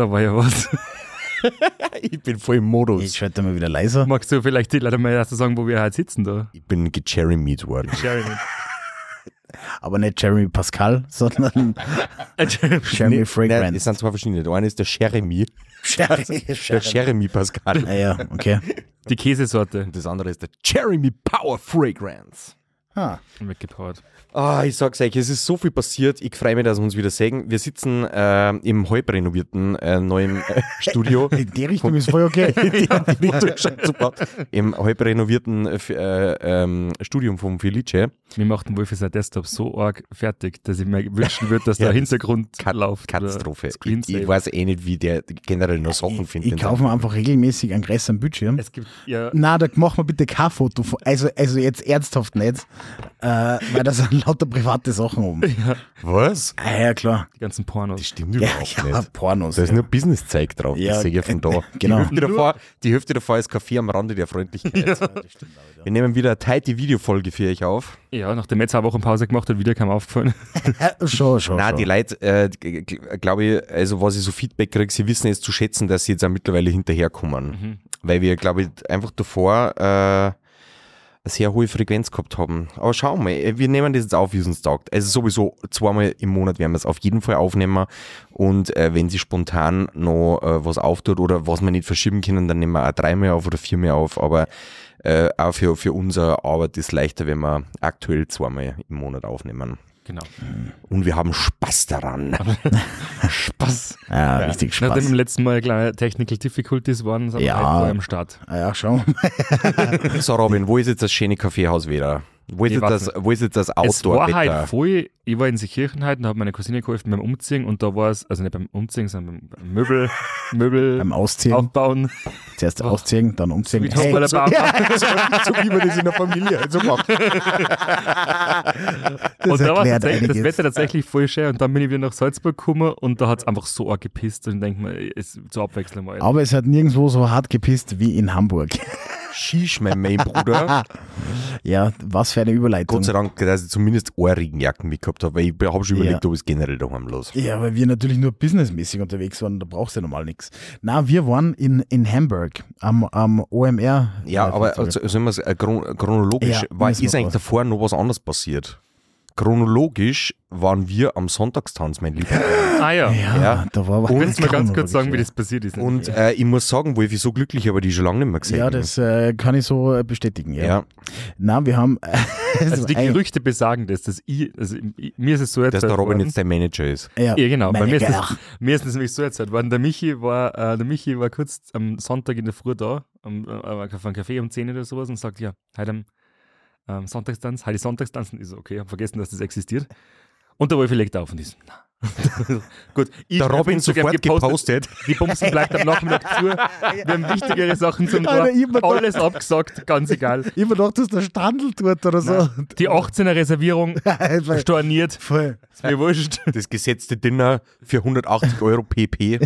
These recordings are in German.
Da war ja was. Ich bin voll im Modus. Ich schalte mal wieder leiser. Magst du vielleicht die Leute mal erst sagen, wo wir halt sitzen da? Ich bin gecherrymeat worden. Jeremy. Aber nicht Jeremy Pascal, sondern Jeremy Nein, Fragrance. es sind zwei verschiedene. Der eine ist der Jeremy, Jeremy. der Jeremy Pascal. Ah, ja, okay. Die Käsesorte. Und das andere ist der Jeremy Power Fragrance. Ah, Weggepowert. Ah, ich sag's euch, es ist so viel passiert. Ich freue mich, dass wir uns wieder sehen. Wir sitzen äh, im halb renovierten äh, neuen äh, Studio. in die Richtung ist voll okay. ja, die Richtung schaut super. Im halb renovierten äh, äh, ähm, Studium vom Felice. Mir macht den Wolf sein Desktop so arg fertig, dass ich mir wünschen würde, dass Ja, der das Hintergrund Kat läuft. oder Katastrophe. Ich, ich weiß eh nicht, wie der generell noch Sachen findet. Ich kaufe mir einfach regelmäßig einen größeren Bildschirm. Es gibt ja. Na, da mach mal bitte kein Foto. von- Also, also jetzt ernsthaft nicht, äh, weil da sind lauter private Sachen um. Was? Ah, ja, klar. Die ganzen Pornos. Das stimmt Ja, überhaupt ja, nicht. Pornos. Da ist ja. nur Business-Zeug drauf. Ja, das sehe ich ja von da. genau. Die Hälfte, davor, die Hälfte davor ist Kaffee am Rande der Freundlichkeit. Wir nehmen wieder eine tighte Videofolge für euch auf. Ja, nachdem er zwei Wochen Pause gemacht hat, wieder kam aufgefallen. Äh, schon, schon. Nein, schon. die Leute, äh, glaube ich, also was ich so Feedback kriege, sie wissen jetzt zu schätzen, dass sie jetzt auch mittlerweile hinterherkommen. Weil wir, glaube ich, einfach davor äh, eine sehr hohe Frequenz gehabt haben. Aber schauen wir, äh, wir nehmen das jetzt auf, wie es uns taugt. Also sowieso zweimal im Monat werden wir es auf jeden Fall aufnehmen. Und äh, wenn sie spontan noch äh, was auftut oder was wir nicht verschieben können, dann nehmen wir auch dreimal auf oder viermal auf. Aber äh, auch für, für unsere Arbeit ist leichter, wenn wir aktuell zweimal im Monat aufnehmen. Genau. Und wir haben Spaß daran. Spaß. Ja, richtig Nachdem Spaß. im letzten Mal kleine Technical Difficulties waren, sind Ja. wir halt am Start. Ah, ja, schon. So, Robin, wo ist jetzt das schöne Kaffeehaus wieder? Wo ist, Ich jetzt weiß das, jetzt das Es war halt voll, ich war in Seekirchen halt und habe meine Cousine geholfen beim Umziehen und da war es, also nicht beim Umziehen, sondern beim Möbel, Möbel Beim Ausziehen. aufbauen. Zuerst ausziehen, dann umziehen. Wie hey, so, so wie man das in der Familie halt so macht. und da war das. Wetter tatsächlich voll schön und dann bin ich wieder nach Salzburg gekommen und da hat es einfach so arg gepisst und ich denke mir, es zur Abwechslung mal. Aber es hat nirgendwo so hart gepisst wie in Hamburg. Shish, mein Bruder. Ja, was für eine Überleitung. Gott sei Dank, dass ich zumindest eine Regenjacken mitgehabt habe, weil ich habe schon überlegt, Ja. ob es generell daheim los. Ja, weil wir natürlich nur businessmäßig unterwegs waren, da brauchst du ja normal nichts. Na, wir waren in, in Hamburg am, am OMR. Ja, aber also, sollen wir es äh, chron chronologisch, Ja, war, ist eigentlich davor noch was anderes passiert? Chronologisch waren wir am Sonntagstanz, mein Lieber. ah ja. ja, ja. da war aber Kannst du mir ganz kurz sagen, wie das passiert ist? Und äh, ich muss sagen, Wolf, ich so glücklich, aber die schon lange nicht mehr gesehen. Ja, Ja, das äh, kann ich so äh, bestätigen. Ja. ja. Na, wir haben. also die Gerüchte besagen das, dass ich, also ich, mir ist es so dass erzählt der Robin worden. jetzt der Manager ist. Ja, Ja, genau. Bei mir ist, das, mir ist das nämlich so erzählt worden. Der Michi war, äh, der Michi war kurz am Sonntag in der Früh da, am, äh, auf einem Café um 10 oder sowas und sagt, ja, heute am ähm, Sonntagstanz, heute Sonntagstanz. Und ich so, okay, habe vergessen, dass das existiert. Und der Wolfi legt auf und ist, na. Gut, ich Der Robin sofort gepostet. Die Bumsen bleibt am Nachmittag zu. Wir haben wichtigere Sachen zum Tor. Alles abgesagt, ganz egal. Gedacht, du hast der Standel dort oder so. Die 18er Reservierung Voll. storniert. Voll. Ist mir wurscht. Das gesetzte Dinner für 180 Euro PP.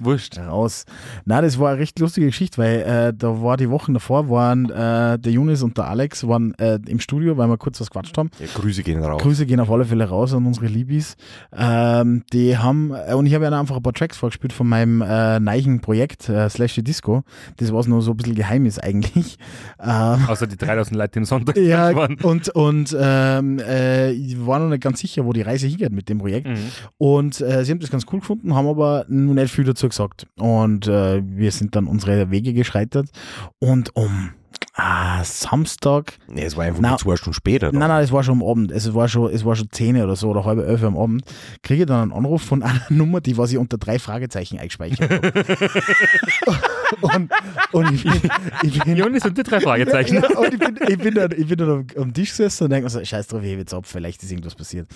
Wurscht. raus. Na, das war eine recht lustige Geschichte, weil äh, da war die Wochen davor, waren äh, der Junis und der Alex waren äh, im Studio, weil wir kurz was quatscht haben. Ja, Grüße gehen raus. Grüße gehen auf alle Fälle raus an unsere Liebis. Ähm, die haben, äh, und ich habe ihnen einfach ein paar Tracks vorgespielt von meinem äh, neichen Projekt, äh, Slash the Disco. Das was nur so ein bisschen geheim ist eigentlich. Ähm, Außer die 3000 Leute, die am Sonntag ja, waren. und, und ähm, äh, ich war noch nicht ganz sicher, wo die Reise hingeht mit dem Projekt. Mhm. Und äh, sie haben das ganz cool gefunden, haben aber noch nicht viel dazu gesagt. Und äh, wir sind dann unsere Wege geschreitet. Und um ah, Samstag, Nee, es war einfach nur zwei Stunden später. nein, nein, es war schon am Abend, es war schon, es war schon 10 oder so oder halb elf am Abend, kriege ich dann einen Anruf von einer Nummer, die was ich unter drei Fragezeichen eingespeichert habe. und, und ich bin, ich bin Jonas und die drei Fragezeichen. ja, und ich bin, ich bin dann, ich bin dann am, am Tisch gesessen und denke mir so, scheiß drauf, ich hebe jetzt ab, vielleicht ist irgendwas passiert.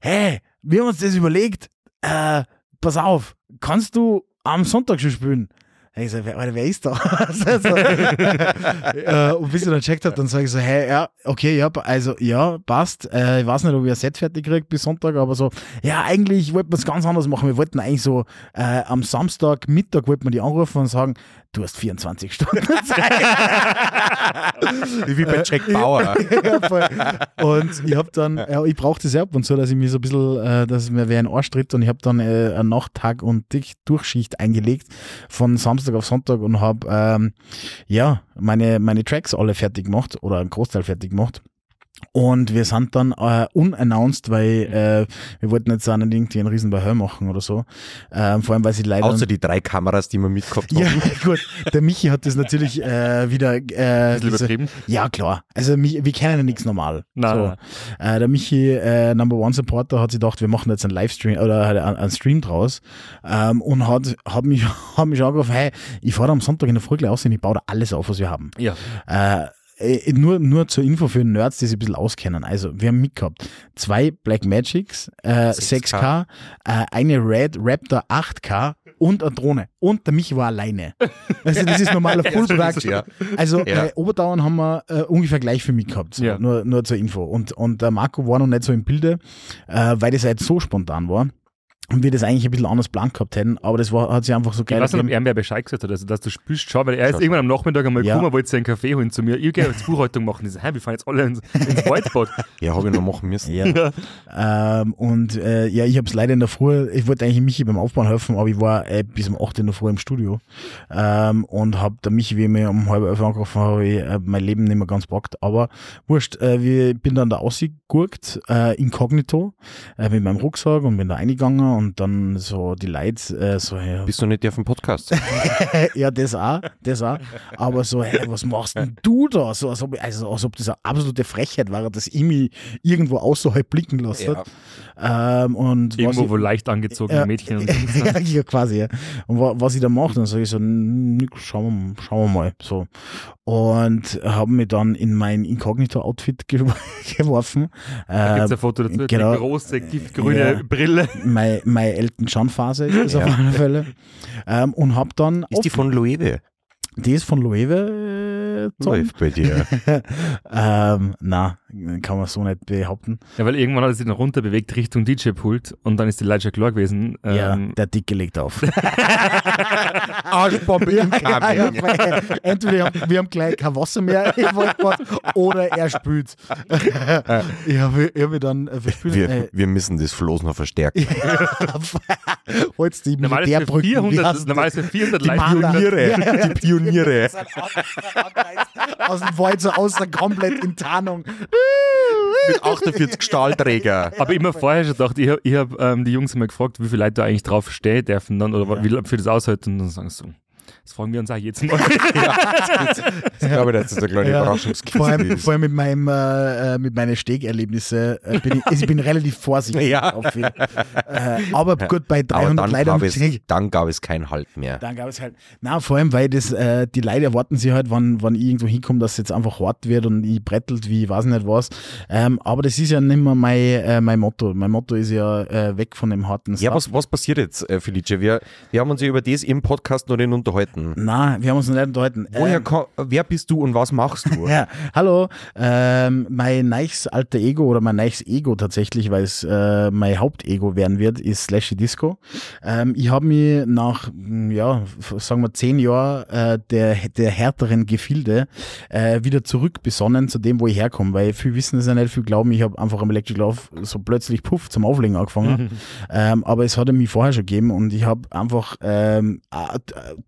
Hey, wir haben uns das überlegt, äh, pass auf, kannst du am Sonntag schon spielen? Ich so, wer, wer ist da? also, äh, und bis ich dann gecheckt habe, dann sage ich so, hey, ja, okay, ja, also ja, passt. Äh, ich weiß nicht, ob ich ein Set fertig kriege bis Sonntag, aber so, ja, eigentlich wollten wir es ganz anders machen. Wir wollten eigentlich so äh, am Samstag Mittag wollten wir die anrufen und sagen, du hast 24 Stunden Zeit. Wie bei Jack Bauer. ja, voll. Und ich habe dann, ja, ich brauchte es ja ab und so, dass ich mir so ein bisschen, äh, dass mir wer ein Arsch tritt und ich habe dann äh, eine Nachttag und Durchschicht eingelegt von Samstag auf Sonntag und habe ähm, ja meine, meine Tracks alle fertig gemacht oder einen Großteil fertig gemacht. Und wir sind dann äh, unannounced, weil äh, wir wollten jetzt auch nicht irgendwie einen riesen Bahö machen oder so. Ähm, vor allem, weil sie leider... Außer die drei Kameras, die wir mitgehabt haben. Ja, gut. Der Michi hat das natürlich äh, wieder... Äh, Bisschen diese- übertrieben. ja, klar. Also mi- wir kennen ja nichts normal. Nein, so. nein. Äh, der Michi, äh, Number One Supporter, hat sich gedacht, wir machen jetzt einen Livestream oder halt einen, einen Stream draus ähm, und hat, hat, mich, hat mich angerufen, hey, ich fahre am Sonntag in der Früh gleich aus und ich baue da alles auf, was wir haben. Ja. Äh, äh, nur, nur zur Info für Nerds, die sich ein bisschen auskennen. Also, wir haben mitgehabt zwei Black Magics, äh, 6K, 6K, äh, eine Red Raptor 8K und eine Drohne. Und der Michi war alleine. Also, das ist normaler Full Production. Ja. Also Ja. äh, Oberdauern haben wir äh, ungefähr gleich viel mitgehabt, so, Ja. nur, nur zur Info. Und, und der Marco war noch nicht so im Bilde, äh, weil das halt so spontan war. Und wir das eigentlich ein bisschen anders plan gehabt hätten, aber das war, hat sich einfach so Ich geil weiß nicht, ob er mir Bescheid gesagt hat, also dass du spielst, schau, weil er ist irgendwann am Nachmittag einmal Ja. gekommen, wollte sich einen Kaffee holen zu mir. Ich gehe jetzt Buchhaltung machen. Ich so, hä, wir fahren jetzt alle ins, ins Whiteboard. Ja, habe ich noch machen müssen. Ja. ähm, und äh, ja, ich habe es leider in der Früh, ich wollte eigentlich Michi beim Aufbauen helfen, aber ich war äh, bis um 8 in der Früh im Studio ähm, und habe der Michi, wie ich mir um halb elf angerufen habe, ich, äh, mein Leben nicht mehr ganz packt. Aber wurscht, äh, wir, bin dann da ausgegurkt, äh, inkognito, äh, mit meinem Rucksack und bin da eingegangen und dann so die Leute äh, so, ja, Bist du nicht der vom Podcast? ja, das auch, das auch. Aber so, hey, was machst denn du da? So, als ob, also, als ob das eine absolute Frechheit war, dass ich mich irgendwo außerhalb blicken lassen. Ähm, und was Irgendwo, ich, wo leicht angezogene Ja. Mädchen und ja, ja, quasi, ja. Und wa was ich da mache, dann sage ich so, schauen wir, schauen wir mal. So. Und habe mich dann in mein Inkognito-Outfit ge geworfen. Da gibt es Äh, ein Foto dazu, genau. eine große, giftgrüne Ja. Brille. Meine, meine Elton John-Phase ist das Ja. auf alle Fälle. Ähm, und habe dann. Ist die von Loewe? die ist von Loewe. Äh. Läuft bei dir. ähm, na, kann man so nicht behaupten. Ja, weil irgendwann hat er sich dann runter bewegt Richtung DJ-Pult und dann ist die schon klar gewesen. ja, Ähm, der Dicke legt auf. Arschbombe im ja, ja, Kabel. weil entweder haben, wir haben gleich kein Wasser mehr im Waldbad oder er spült. ich habe ich hab dann äh, verspült. Wir, äh, wir müssen das Floß noch verstärken. Holst die Militärbrücken. wie 400, heißt normal ist für 400 Leute. Pioniere. Ja, ja, ja. Die Pioniere. Aus dem Wald so aus der komplett in Tarnung. Mit 48 Stahlträger. Aber immer vorher schon gedacht, ich habe hab, ähm, die Jungs immer gefragt, wie viele Leute da eigentlich drauf stehen dürfen dann oder wie lange für das aushalten und dann sagen sie so. Das fragen wir uns auch jetzt mal. Ich glaube, das ist eine kleine Ja, Überraschungskiste. vor, allem, vor allem mit meinem äh, äh, mit meinen Stegerlebnissen äh, bin ich, also ich bin relativ vorsichtig Ja. auf viel. Äh, aber gut, bei Aber 300 dann Leuten gab, am es, Krieg, dann gab es keinen Halt mehr. dann gab es halt, na vor allem, weil das, äh, die Leute erwarten sich halt, wann, wann ich irgendwo hinkomme, dass es jetzt einfach hart wird und ich brettelt wie ich weiß nicht was. Ähm, aber das ist ja nicht mehr mein, äh, mein Motto. Mein Motto ist ja äh, weg von dem harten Ja, Stuff. was, was passiert jetzt, äh, Felice? Wir, wir haben uns ja über das im Podcast noch nicht unterhalten. Na, wir haben uns noch nicht unterhalten. Woher Ähm, ko- wer bist du und was machst du? Ja, hallo. Ähm, mein neues alter Ego oder mein neues Ego tatsächlich, weil es äh, mein Hauptego werden wird, ist Slashy Disco. Ähm, ich habe mich nach, mm, ja, sagen wir zehn Jahren äh, der, der härteren Gefilde äh, wieder zurückbesonnen zu dem, wo ich herkomme, weil viele wissen es ja nicht, viele glauben, ich habe einfach am Electric Love so plötzlich puff zum Auflegen angefangen. ähm, aber es hat mich vorher schon gegeben und ich habe einfach ähm, äh,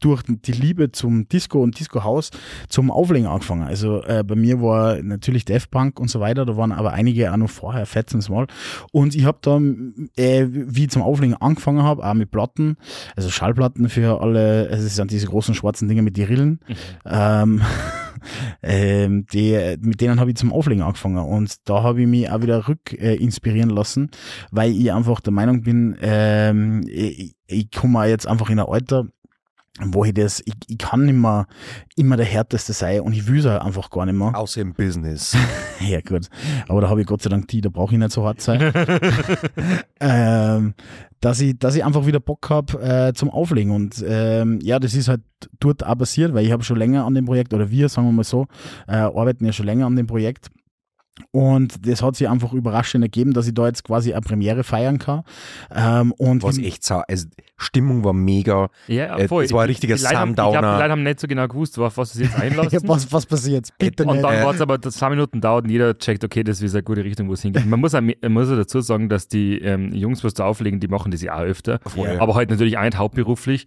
durch die Liebe zum Disco und Disco House zum Auflegen angefangen. Also äh, bei mir war natürlich Death Punk und so weiter, da waren aber einige auch noch vorher, Fats and Small. Und ich habe dann, äh, wie ich zum Auflegen angefangen habe, auch mit Platten, also Schallplatten für alle, also es sind diese großen schwarzen Dinger mit die Rillen. Ähm, ähm, die, mit denen habe ich zum Auflegen angefangen und da habe ich mich auch wieder rück äh, inspirieren lassen, weil ich einfach der Meinung bin, ähm, ich, ich komme jetzt einfach in ein Alter, wo ich das, ich, ich kann nicht mehr immer der Härteste sein und ich will es einfach gar nicht mehr. Außer im Business. ja, gut. Aber da habe ich Gott sei Dank die, da brauche ich nicht so hart sein. ähm, dass ich, dass ich einfach wieder Bock habe äh, zum Auflegen. Und ähm, ja, das ist halt dort auch passiert, weil ich habe schon länger an dem Projekt, oder wir, sagen wir mal so, äh, arbeiten ja schon länger an dem Projekt. Und das hat sich einfach überraschend ergeben, dass ich da jetzt quasi eine Premiere feiern kann. Ähm, und Was echt sau. Also, Stimmung war mega. Ja, Äh, voll. es war ein richtiger haben- Ich glaube, die. Leute haben nicht so genau gewusst, auf was sie jetzt einlassen. was, was passiert jetzt? Bitte und nicht. dann Äh. war es aber, zwei Minuten dauert und jeder checkt, okay, das ist eine gute Richtung, wo es hingeht. Man muss, auch, man muss auch dazu sagen, dass die ähm, Jungs, was da auflegen, die machen das ja auch öfter. Voll. Aber halt natürlich auch nicht hauptberuflich.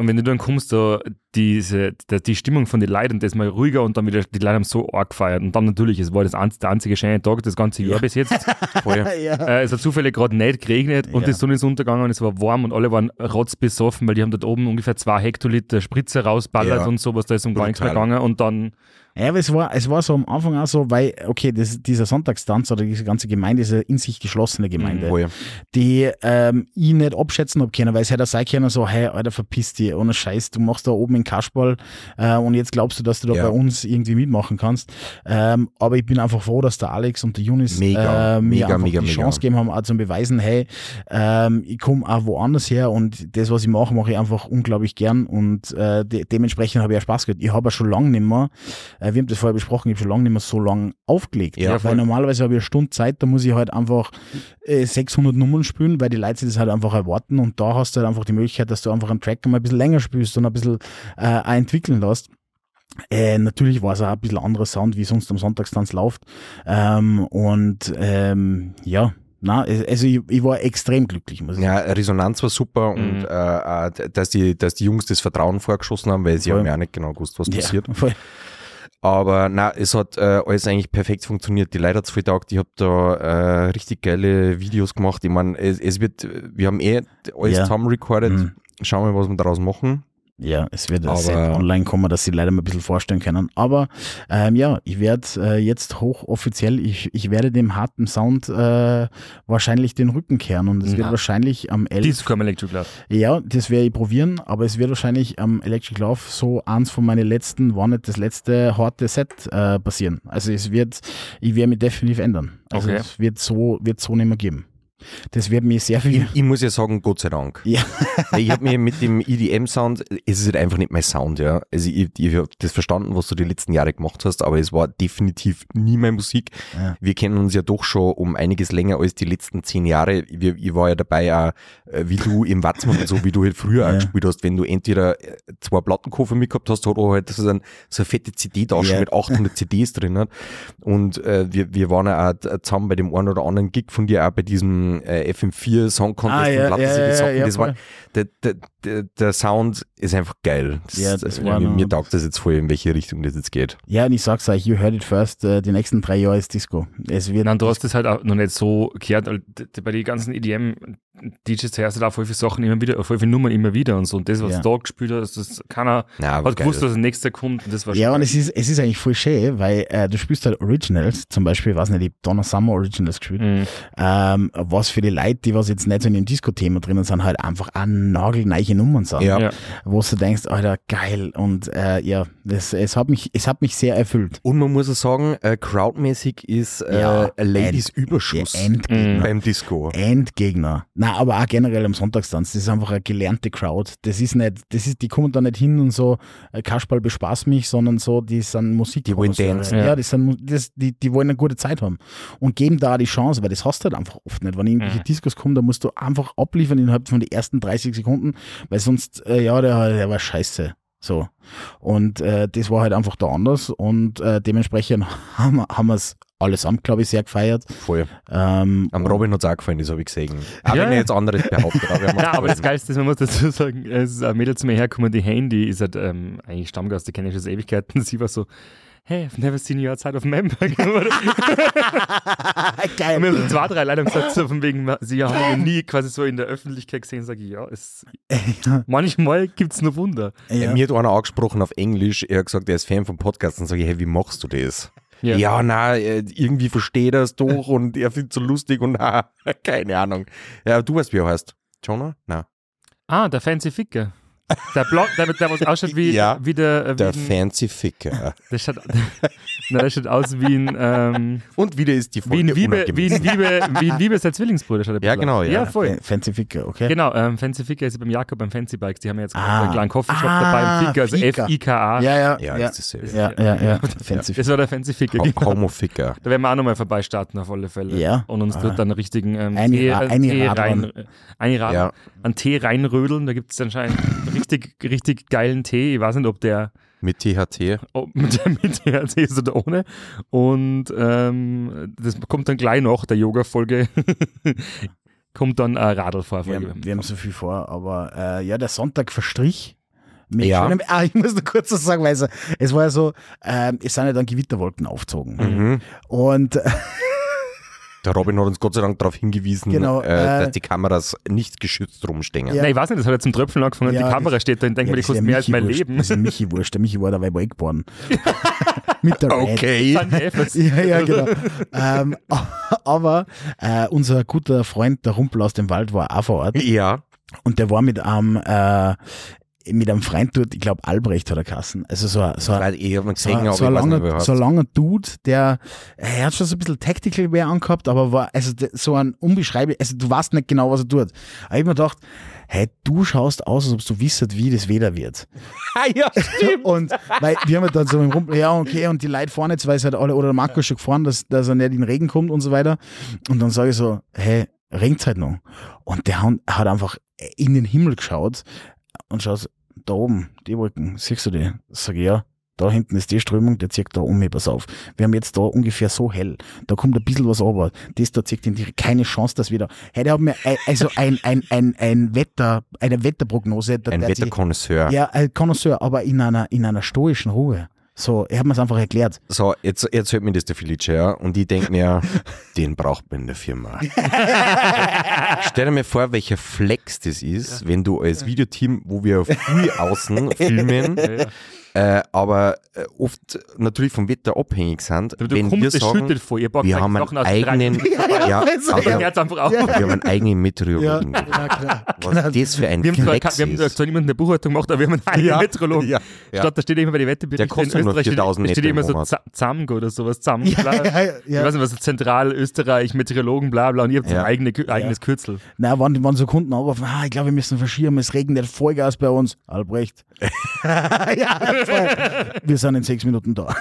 Und wenn du dann kommst, da diese, die, die Stimmung von den Leuten, das mal ruhiger und dann wieder, die Leute haben so arg gefeiert. Und dann natürlich, es war das einz, der einzige schöne Tag das ganze Jahr bis jetzt. Voll. ja. Äh, es hat zufällig gerade nicht geregnet und Ja. die Sonne ist untergegangen, es war warm und alle waren rotzbesoffen, weil die haben dort oben ungefähr zwei Hektoliter Spritze rausballert Ja. und sowas, da ist um gar nichts mehr gegangen und dann, Ja, aber es war, es war so am Anfang auch so, weil, okay, das, dieser Sonntagstanz oder diese ganze Gemeinde ist eine in sich geschlossene Gemeinde, Voll. die ähm, ich nicht abschätzen hab können, weil es hätte sein können, so, hey, Alter, verpiss dich, ohne Scheiß, du machst da oben in Kasperl äh, und jetzt glaubst du, dass du da Ja. bei uns irgendwie mitmachen kannst. Ähm, aber ich bin einfach froh, dass der Alex und der Junis Mega, äh, mir mega, einfach mega, die mega. Chance gegeben haben, auch zum Beweisen, hey, ähm, ich komme auch woanders her und das, was ich mache, mache ich einfach unglaublich gern und äh, de dementsprechend habe ich auch Spaß gehabt. Ich habe ja schon lange nicht mehr, äh, wir haben das vorher besprochen, ich habe schon lange nicht mehr so lang aufgelegt. Ja, weil voll. normalerweise habe ich eine Stunde Zeit, da muss ich halt einfach äh, 600 Nummern spielen, weil die Leute das halt einfach erwarten und da hast du halt einfach die Möglichkeit, dass du einfach einen Track mal ein bisschen länger spielst und ein bisschen äh, auch entwickeln lässt. Äh, natürlich war es auch ein bisschen anderer Sound, wie sonst am Sonntagstanz läuft. Ähm, und ähm, ja, na, also ich, ich war extrem glücklich, muss ich sagen. Ja, Resonanz war super und Mhm. äh, äh, dass, die, dass die Jungs das Vertrauen vorgeschossen haben, weil sie Voll. haben ja auch nicht genau gewusst, was passiert. Ja, voll. Aber na, es hat äh, alles eigentlich perfekt funktioniert. Die Leute hat es voll taugt. Ich habe da äh, richtig geile Videos gemacht. Ich meine, es, es wird, wir haben eh alles Ja. zusammen recorded. Mhm. Schauen wir, was wir daraus machen. Ja, es wird Set online kommen, dass sie leider mal ein bisschen vorstellen können. Aber ähm, ja, ich werde äh, jetzt hochoffiziell, ich, ich werde dem harten Sound äh, wahrscheinlich den Rücken kehren und es wird Na. wahrscheinlich am 11. Disco am Electric Love. Ja, das werde ich probieren, aber es wird wahrscheinlich am Electric Love so eins von meinen letzten, war nicht das letzte harte Set äh, passieren. Also es wird, ich werde mich definitiv ändern. Also Okay. es wird so, wird so nicht mehr geben. Das wird mir sehr viel. Ich muss ja sagen, Gott sei Dank. Ja. Ich habe mir mit dem EDM-Sound, es ist halt einfach nicht mein Sound, ja. Also ich, ich habe das verstanden, was du die letzten Jahre gemacht hast, aber es war definitiv nie meine Musik. Ja. Wir kennen uns ja doch schon um einiges länger als die letzten zehn Jahre. Wir, ich war ja dabei auch, äh, wie du im Watzmann und so, wie du halt früher auch Ja. gespielt hast, wenn du entweder äh, zwei Plattenkoffer mitgehabt hast oder halt so, ein, so eine fette CD da schon Ja. mit 800 CDs drin hat. Und äh, wir, wir waren ja auch zusammen bei dem einen oder anderen Gig von dir auch bei diesem äh, FM4 Song Contest Ah, ja, und lauter ja, ja, Sachen. ja, das war, der, der, der Sound ist einfach geil. Das, Ja, das äh, war mir, mir taugt das jetzt voll, in welche Richtung das jetzt geht. Ja, und ich sag's euch, you heard it first, äh, die nächsten drei Jahre ist Disco. Es wird Nein, du hast das halt auch noch nicht so gehört. Bei den ganzen EDM-DJs hörst du da voll viele Sachen immer wieder, voll viele Nummern immer wieder und so. Und das, was Ja. du da gespielt hast, das keiner Na, hat gewusst, dass das nächste kommt. Und das war Ja, und es ist, es ist eigentlich voll schön, weil äh, du spielst halt Originals, zum Beispiel, weiß nicht, ich hab Donna Summer Originals gespielt, Mhm. ähm, was für die Leute, die was jetzt nicht so in dem Disco-Thema drinnen sind, halt einfach auch nagelneiche Nummern sind. Ja. Ja. Wo du denkst, Alter, geil. Und äh, ja, das, es, hat mich, es hat mich sehr erfüllt. Und man muss auch sagen, äh, crowdmäßig ist äh, Ja, ein Ladies End- Überschuss Endgegner. beim Disco. Endgegner. Na, aber auch generell am Sonntagstanz. Das ist einfach eine gelernte Crowd. Das ist nicht, das ist, die kommen da nicht hin und so, äh, Kasperl bespaß mich, sondern so, die sind Musik. Die wollen dancen. Ja, Ja. die, sind, das, die, die wollen eine gute Zeit haben. Und geben da die Chance, weil das hast du halt einfach oft nicht. Wenn irgendwelche Mhm. Discos kommen, da musst du einfach abliefern innerhalb von den ersten 30 Sekunden, weil sonst, äh, ja, der, der war scheiße. So. Und äh, das war halt einfach da anders und äh, dementsprechend haben wir haben wir's allesamt, glaube ich, sehr gefeiert. Voll. Ähm, Am Robin hat es auch gefallen, das habe ich gesehen. Auch Ja, wenn er jetzt anderes behauptet. Aber, er Ja, aber das. Geilste ist, man muss dazu sagen, es ist ein Mädel zu mir hergekommen, die Handy ist halt ähm, eigentlich Stammgast, die kenne ich schon seit Ewigkeiten. Sie war so, hey, I've never seen you outside of Member. und Geil. mir haben so zwei, drei Leute gesagt, so von wegen, sie haben mich nie quasi so in der Öffentlichkeit gesehen, sage ich, ja, es, manchmal gibt es nur Wunder. Äh, Mir hat einer angesprochen auf Englisch, er hat gesagt, er ist Fan vom Podcast, dann sage ich, hey, wie machst du das? Ja. Ja, na, äh, irgendwie versteht er es doch und er findet es so lustig und na, keine Ahnung. Ja, du weißt, wie er heißt. Jonah? Na. Ah, der Fancy Ficker. Der Blond, der, der was ausschaut wie, Ja, wie der, äh, wie Der ein, Fancy Ficker. der, schaut, na, der schaut aus wie ein, ähm, Und wieder ist die wie Folge ein Wiebe, wie ein. Wiebe, wie ein Wiebe Zwillingsbruder. Schaut Ja, genau, ja. Ja, voll. Fancy Ficker, okay. Genau, ähm, Fancy Ficker ist beim Jakob beim Fancy Bikes. Die haben ja jetzt Ah. einen kleinen Coffeeshop Ah, dabei. Ficker, also Ficker. F-I-K-A. Ja, ja, Ja, ja. das ist dasselbe. Ja, ja, ja. Fancy Das war der Fancy Ficker. Genau. Homo-Ficker. Da werden wir auch nochmal vorbeistarten auf alle Fälle. Ja. Und uns Ah. dort dann einen richtigen ähm, Eine Tee, äh, eine Tee rein, eine Radl, Ja. einen Tee reinrödeln. Da gibt es anscheinend einen richtig, richtig geilen Tee. Ich weiß nicht, ob der Mit THT. ob mit mit THC ist oder ohne. Und ähm, das kommt dann gleich nach der Yoga-Folge. kommt dann ein Radl vor. Wir, haben- wir haben so viel vor, aber äh, ja, der Sonntag verstrich. Mit Ja. schönem, ah, ich muss nur kurz was sagen, weil es, es war ja so, ähm, es sind ja dann Gewitterwolken aufgezogen. Mhm. Und äh, Der Robin hat uns Gott sei Dank darauf hingewiesen, Genau, äh, äh, dass die Kameras nicht geschützt rumstehen. Ja. Nein, ich weiß nicht, das hat er zum Tröpfeln angefangen Ja, die Kamera steht da und denkt ja, mir, die das ist kostet ja mehr als mein wurscht. Leben. Das ist Michi wurscht. Der Michi war dabei bei geboren. Mit der. Okay. Ja, ja, genau. ähm, aber äh, unser guter Freund, der Rumpel aus dem Wald, war auch vor Ort Ja. und der war mit einem, äh, mit einem Freund dort, ich glaube Albrecht hat er Kassen. Also so, ein- so, ein- ich so, ein- so, ein langer, so ein langer Dude, der, er hat schon so ein bisschen Tactical Wear angehabt, aber war, also so ein unbeschreiblich, also du weißt nicht genau, was er tut. Aber ich hab mir gedacht, hey, du schaust aus, als ob du wissest, wie das Wetter wird. Ah, ja, stimmt. Und weil wir haben ja dann so im Rumpel, ja, okay, und die Leute fahren jetzt, weil es halt alle, oder der Marco ist schon gefahren, dass, dass er nicht in den Regen kommt und so weiter. Und dann sage ich so, hey, regnet halt noch. Und der hat einfach in den Himmel geschaut und schaut, da oben, die Wolken, siehst du die? Sag ich, ja. Da hinten ist die Strömung, der zieht da um, pass auf. Wir haben jetzt da ungefähr so hell. Da kommt ein bisschen was runter. Das da zieht in die, keine Chance, dass wir da. Hey, der hat mir also ein, ein, ein, ein Wetter, eine Wetterprognose. der- Ein Wetterkonnoisseur. ja, ein Connoisseur, aber in einer, in einer stoischen Ruhe. So, er hat mir es einfach erklärt. So, jetzt, jetzt hört mir das der Felice, ja, und ich denke mir, den braucht man in der Firma. Stell dir mal vor, welcher Flex das ist, wenn du als Videoteam, wo wir früh außen filmen, äh, aber äh, oft natürlich vom Wetter abhängig sind, Du wenn wir sagen, schüttet vor. Ihr packt wir haben einen eigenen, ja, so, aber. Ja. wir haben einen eigenen Meteorologen. klar. Was das für ein Wir haben, zwar, Flex wir haben ist. zwar niemanden eine Buchhaltung gemacht, aber wir haben einen eigenen Ja, Meteorologen. ja, ja. Statt da steht immer bei den Wetterberichten Der kostet in nur Österreich steht, 4000 steht im immer so Zamg oder sowas, Zamg. Ja, bla. ja, ja. Ich weiß nicht, was ist Zentral Österreich, Meteorologen, bla bla und ihr habt so Ja. ein eigene, eigenes Kürzel. Na, wenn, wenn so Kunden anrufen, ah, ich glaube, wir müssen verschieben, es regnet Vollgas bei uns. Albrecht. ja, voll. Wir sind in sechs Minuten da.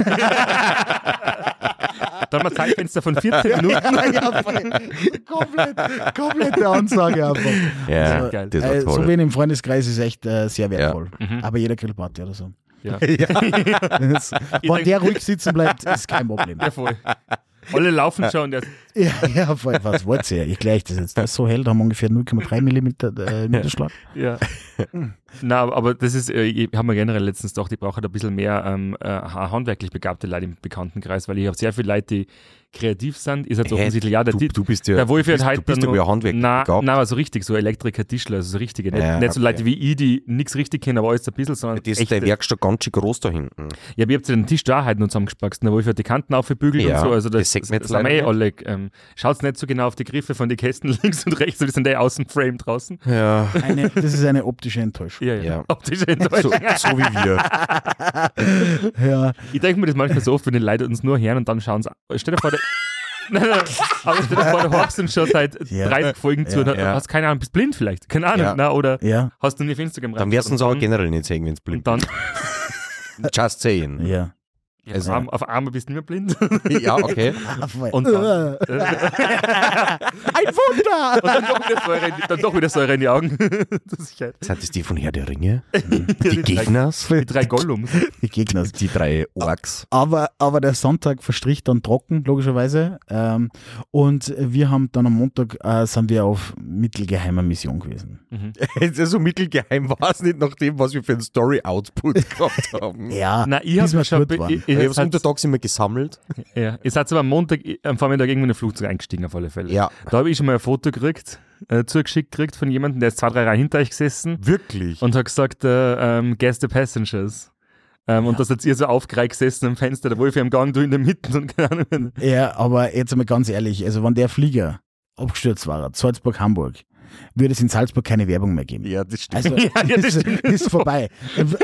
Dann haben wir Zeitfenster von 14 Minuten. ja, komplett, komplette Ansage einfach. Ja, So geil. das war Äh, so toll. wen im Freundeskreis ist echt äh, sehr wertvoll. Aber jeder Grillparty oder so. Ja. Das, wenn der ruhig sitzen bleibt, ist kein Problem. ja, voll. Alle laufen schon. Der, Ja, ja. Was wollt ihr? Ich gleich das jetzt. Das ist so hell, da haben wir ungefähr 0,3 Millimeter äh, Niederschlag. ja. Na, aber das ist, äh, ich habe mir generell letztens gedacht, ich brauche halt ein bisschen mehr ähm, äh, handwerklich begabte Leute im Bekanntenkreis, weil ich habe sehr viele Leute, die kreativ sind. Ist jetzt Hä, offensichtlich, ja, der, du, du bist ja, der Wolf du wird bist, halt du bist ja begabt. Nein, aber so richtig, so Elektriker, Tischler, also so richtige. Nicht, Ja, nicht so okay. Leute wie ich, die nichts richtig kennen, aber alles ein bisschen, sondern Das ist echte. deine Werkstatt ganz schön groß da hinten. Ja, aber ich hab den Tisch da heute noch zusammengespackst, der Wolf hat die Kanten aufgebügelt Ja, und so. Also das, das sind wir eh alle. Ähm, Schaut nicht so genau auf die Griffe von den Kästen links und rechts, die sind eh aus dem Frame draußen. Ja. Eine, das ist eine optische Enttäuschung. Ja, ja. Ja. Optische So, Enttäuschung. so wie wir. Ja, Ich denke mir das manchmal so oft, wenn die Leute uns nur hören und dann schauen sie. Stell dir vor, der, nein, nein, aber stell dir vor, du hockst uns schon seit Ja. 30 Folgen zu Ja, und ja. hast keine Ahnung, bist blind vielleicht. Keine Ahnung. Ja. Na, oder ja, hast du nie auf Instagram Dann wirst du uns und aber dann- generell nicht sehen, wenn es blind Und dann. Just saying. ja. Ja, Also- auf, Arm, auf Einmal bist du nicht mehr blind. Ja, okay. Und dann, ein Wunder! und dann, doch wieder Säure in die, dann doch wieder Säure in die Augen. Das von Herr der Ringe? Die Gegners? Die drei Gollums. Die Gegner. Die drei Orks? Aber, aber der Sonntag verstrich dann trocken, logischerweise. Ähm, und wir haben dann am Montag äh, sind wir auf mittelgeheimer Mission gewesen. Es ist so mittelgeheim war es nicht nach dem, was wir für einen Story-Output gehabt haben. Ja, Na, ich habe schon. Ich. Ich, habe es untertags immer gesammelt. ja, ihr seid aber am Montag, am Vormittag irgendwo in ein Flugzeug eingestiegen, auf alle Fälle. Ja. Da habe ich schon mal ein Foto gekriegt, äh, zugeschickt gekriegt von jemandem, der ist zwei, drei Reihen hinter euch gesessen Wirklich? und hat gesagt, äh, ähm, guess the passengers. Ähm, Und da seid ihr so aufgereiht gesessen am Fenster, der Wolf am Gang, du in der Mitte und keine Ahnung. Ja, aber jetzt mal ganz ehrlich, also wenn der Flieger abgestürzt war, Salzburg, Hamburg, würde es in Salzburg keine Werbung mehr geben. Ja, das stimmt. Also Ja, ja, das ist, stimmt. ist vorbei.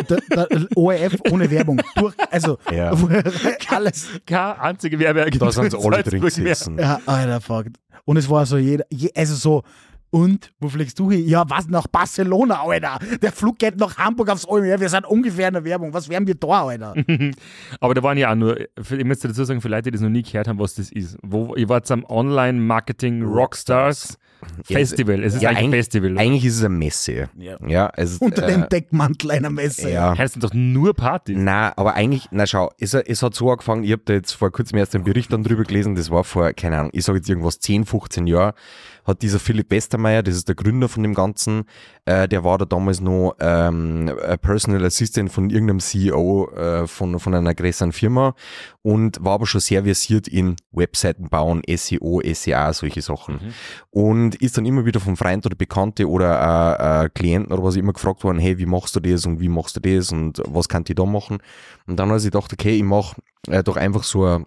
Der, der ORF ohne Werbung. Durch, also Ja. alles. Keine einzige Werbeagentur. da sind sie in alle drin gesessen. Ja, Alter, fuck. Und es war so jeder, je, also so, und wo fliegst du hin? Ja, was nach Barcelona, Alter? Der Flug geht nach Hamburg aufs OMR. Wir sind ungefähr in der Werbung. Was wären wir da, Alter? Aber da waren ja auch nur, ich möchte dazu sagen, für Leute, die das noch nie gehört haben, was das ist. Wo, ihr wart am Online-Marketing Rockstars Festival. Es ist Ja, eigentlich ein Festival. Eigentlich ist es eine Messe. Ja. Ja, es, Unter äh, dem Deckmantel einer Messe. Ja. heißt doch nur Partys. Na, aber eigentlich, na schau, es, es hat so angefangen, ich habe da jetzt vor kurzem erst einen Bericht dann drüber gelesen, das war vor, keine Ahnung, ich sage jetzt irgendwas 10, 15 Jahren, hat dieser Philipp Westermeier, das ist der Gründer von dem Ganzen, äh, der war da damals noch ähm, Personal Assistant von irgendeinem CEO äh, von, von einer größeren Firma und war aber schon sehr versiert in Webseiten bauen, SEO, SEA, solche Sachen. Und ist dann immer wieder vom Freund oder Bekannte oder äh, äh, Klienten oder was immer gefragt worden, hey, wie machst du das und wie machst du das und was kann ich da machen? Und dann habe ich gedacht, okay, ich mache äh, doch einfach so ein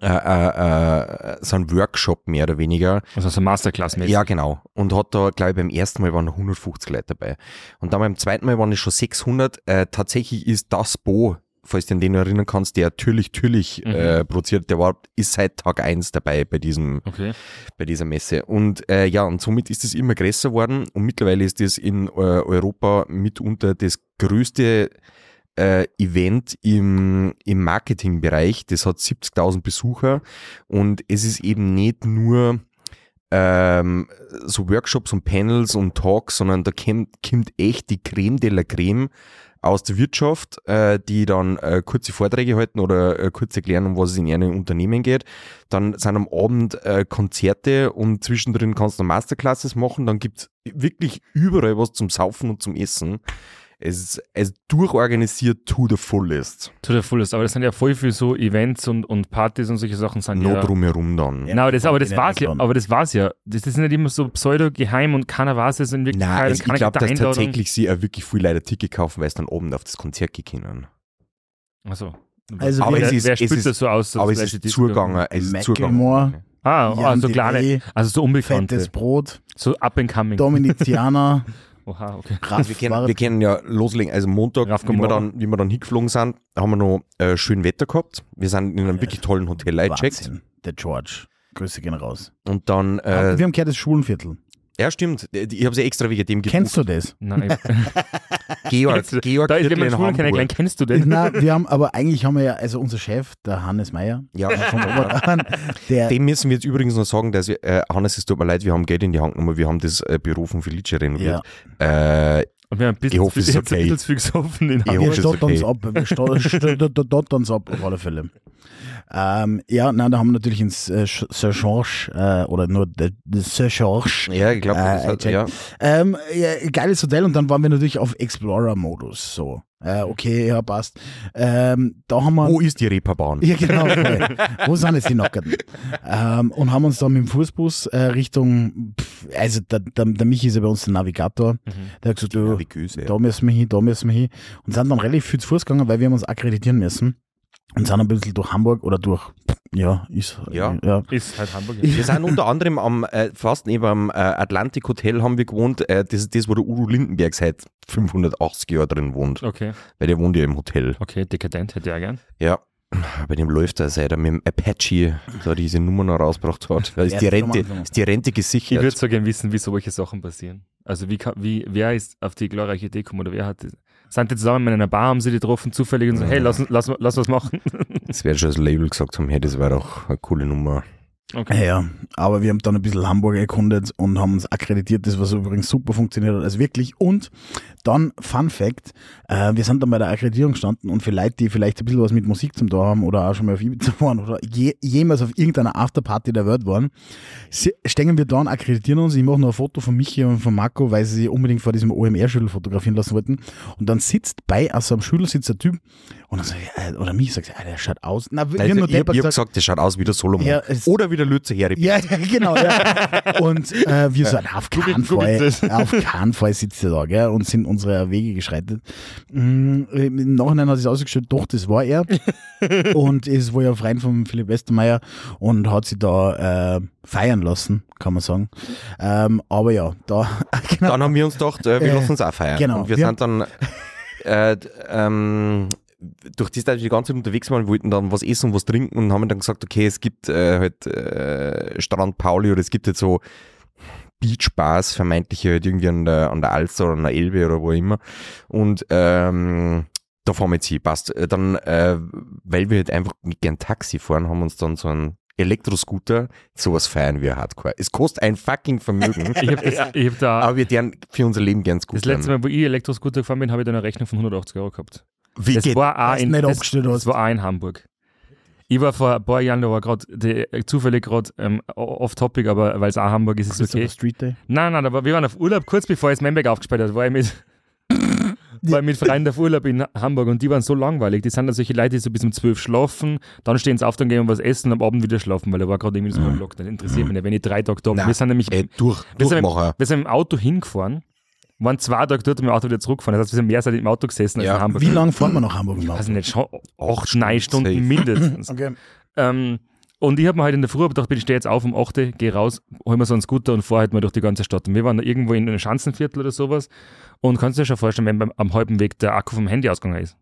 äh, äh, äh, so ein Workshop mehr oder weniger. Also so Masterclass-mäßig. Ja, genau. Und hat da, glaube ich, beim ersten Mal waren noch 150 Leute dabei. Und dann beim zweiten Mal waren es schon 600. Äh, tatsächlich ist das Bo, falls du an den erinnern kannst, der natürlich, natürlich Mhm. äh, produziert, der war, ist seit Tag eins dabei bei diesem, Okay. bei dieser Messe. Und äh, ja, und somit ist es immer größer worden und mittlerweile ist es in äh, Europa mitunter das größte äh, Event im, im Marketingbereich. Das hat 70.000 Besucher und es ist eben nicht nur ähm, so Workshops und Panels und Talks, sondern da kommt, kommt echt die Creme de la Creme aus der Wirtschaft, äh, die dann äh, kurze Vorträge halten oder äh, kurz erklären, um was es in ihren Unternehmen geht. Dann sind am Abend äh, Konzerte und zwischendrin kannst du Masterclasses machen. Dann gibt's wirklich überall was zum Saufen und zum Essen. Es ist, es durchorganisiert to the fullest. To the fullest. Aber das sind ja voll viel so Events und, und Partys und solche Sachen sind Nur ja. drumherum dann. Ja. Nein, aber das, aber das war's ja. Aber das war's ja. Das ist nicht immer so pseudo-geheim und keiner weiß es in Wirklichkeit. Nein, es, ich glaube, dass tatsächlich sie auch wirklich viele Leute Ticket kaufen, weil es dann abend auf das Konzert gehen können. Achso. Also Aber wer, es ist- wer es spielt ist- das so aus? dass Aber es ist die- zugegangen. Es ist zugegangen. Ah, so Delay, kleine, also so unbekannte. fettes Brot, So up and coming. Dominizianer, Oha, okay. Raff, Wir können, wir können ja loslegen. Also Montag, wie wir, dann, wie wir dann hingeflogen sind, haben wir noch äh, schön Wetter gehabt. Wir sind in einem wirklich tollen Hotel eingecheckt. Der George. Grüße gehen raus. Und dann, äh, wir haben gehört, das Schulenviertel. Ja stimmt, ich habe sie extra wegen dem Kennst du das? Nein. Georg, du- Georg da ist jemand in Schulen kennengelernt. Hamburg. Kennst du den? Nein, wir haben, aber eigentlich haben wir ja, also unser Chef, der Hannes Meyer, Ja, vom Oberdan, der, dem müssen wir jetzt übrigens noch sagen, dass wir, äh, Hannes, es tut mir leid, wir haben Geld in die Hand genommen, wir haben das äh, Büro von Felice renoviert. Äh, Und wir haben ein bisschen, Ich hoffe, es ist ein okay. bisschen zu viel gesoffen in Ich hoffe, wir es ist stottern uns okay. ab, wir stottern uns ab, auf alle Fälle. Ähm, ja, nein, da haben wir natürlich ins äh, Sir George, äh, oder nur Sir George, ja, ich glaube, Äh, das hat, check. ja. Ähm, ja, geiles Hotel und dann waren wir natürlich auf Explorer-Modus. So, äh, okay, ja, passt. Ähm, da haben wir. Wo ist die Reeperbahn? Ja, genau. Wo sind jetzt die Nackerten? Ähm, und haben uns dann mit dem Fußbus äh, Richtung, pff, also der, der, der Michi ist ja bei uns der Navigator, der hat gesagt, du, Navigöse. da müssen wir hin, da müssen wir hin. Und sind dann relativ viel zu Fuß gegangen, weil wir haben uns akkreditieren müssen. Und sind ein bisschen durch Hamburg oder durch, ja, ist, Ja. ja. Ist halt Hamburg. Wir sind unter anderem am, äh, fast neben am äh, Atlantic Hotel haben wir gewohnt. Äh, das ist das, wo der Udo Lindenberg seit 580 Jahren drin wohnt. Okay, Weil der wohnt ja im Hotel. okay, dekadent hätte ich auch gern. Ja. Bei dem läuft er, seit er mit dem Apache da diese Nummer noch rausgebracht hat. Da ist die Rente, ist die Rente Ich gesichert. würde so gern wissen, wie solche Sachen passieren. Also wie, kann, wie wer ist auf die glorreiche Idee gekommen oder wer hat das? Sind die zusammen in einer Bar, haben sie die getroffen, zufällig und so, hey, lass, lass, lass was machen. Das wäre schon das Label gesagt haben, hey, das wäre doch eine coole Nummer. Okay. Ja, aber wir haben dann ein bisschen Hamburg erkundet und haben uns akkreditiert, das was übrigens super funktioniert hat, also wirklich. Und dann, Fun Fact, äh, wir sind dann bei der Akkreditierung gestanden und für Leute, die vielleicht ein bisschen was mit Musik zum Tor haben oder auch schon mal auf Ibiza waren oder je, jemals auf irgendeiner Afterparty der Welt waren, stehen wir da und akkreditieren uns. Ich mache noch ein Foto von Michi und von Marco, weil sie sich unbedingt vor diesem OMR-Schüler fotografieren lassen wollten. Und dann sitzt bei also am Schüler sitzt ein Typ und dann sag ich, äh, oder mich sagt, ah, der schaut aus. Na, wir Also, haben nur ich ich habe gesagt, das schaut aus wie der Solomon. Ja, Oder wie der Lütze her. Ja, genau. Ja. Und äh, wir so, na, auf keinen Fall, auf keinen Fall sitzt er da, gell, und sind unsere Wege geschreitet. Mm, Im Nachhinein hat es ausgestellt, doch, das war er. und es war ja Freund von Philipp Westermeier und hat sich da äh, feiern lassen, kann man sagen. Ähm, aber ja, da, genau. Dann haben wir uns gedacht, äh, wir lassen uns auch feiern. genau. Und wir Wir sind dann äh, ähm, durch das, dass wir die ganze Zeit unterwegs waren, wollten dann was essen und was trinken und haben dann gesagt, okay, es gibt äh, halt äh, Strand Pauli oder es gibt jetzt so Beachbars, vermeintliche halt irgendwie an der, an der Alster oder an der Elbe oder wo immer. Und ähm, da fahren wir jetzt hin, passt. Äh, Dann, äh, weil wir halt einfach nicht gern Taxi fahren, haben uns dann so einen Elektroscooter, sowas feiern wir hardcore. Es kostet ein fucking Vermögen. Ich habe hab da, Aber wir deren für unser Leben ganz gut. das letzte Mal, wo ich Elektroscooter gefahren bin, habe ich dann eine Rechnung von 180 Euro gehabt. Wie Das geht war auch in, nicht das, das hast. war auch in Hamburg. Ich war vor ein paar Jahren, da war gerade zufällig gerade ähm, off-topic, aber weil es auch Hamburg ist, ist es okay. Street Day. Nein, nein, aber wir waren auf Urlaub, kurz bevor es Memberg aufgespielt hat, war ich mit, war ich mit Freunden auf Urlaub in Hamburg und die waren so langweilig. Die sind dann solche Leute, die so bis um 12 schlafen, dann stehen sie auf, dann gehen und was essen und am Abend wieder schlafen, weil da war gerade irgendwie so ein Lockdown. Das interessiert mich nicht, wenn ich drei Tage da bin. Wir sind nämlich Ey, durch, wir sind, wir sind im Auto hingefahren, waren zwei Tage dort und mit dem Auto wieder zurückgefahren. Das heißt, wir sind mehr Zeit im Auto gesessen als Ja. in Hamburg. Wie lange fahren wir nach Hamburg im Also Auto? nicht schon acht, Stunden neun Stunden safe. mindestens. Okay. Ähm, und ich habe mir halt in der Früh gedacht, ich stehe jetzt auf um 8 Uhr, gehe raus, hol mir so einen Scooter und fahre halt mal durch die ganze Stadt. Und wir waren da irgendwo in einem Schanzenviertel oder sowas. Und kannst du dir schon vorstellen, wenn beim, am halben Weg der Akku vom Handy ausgegangen ist.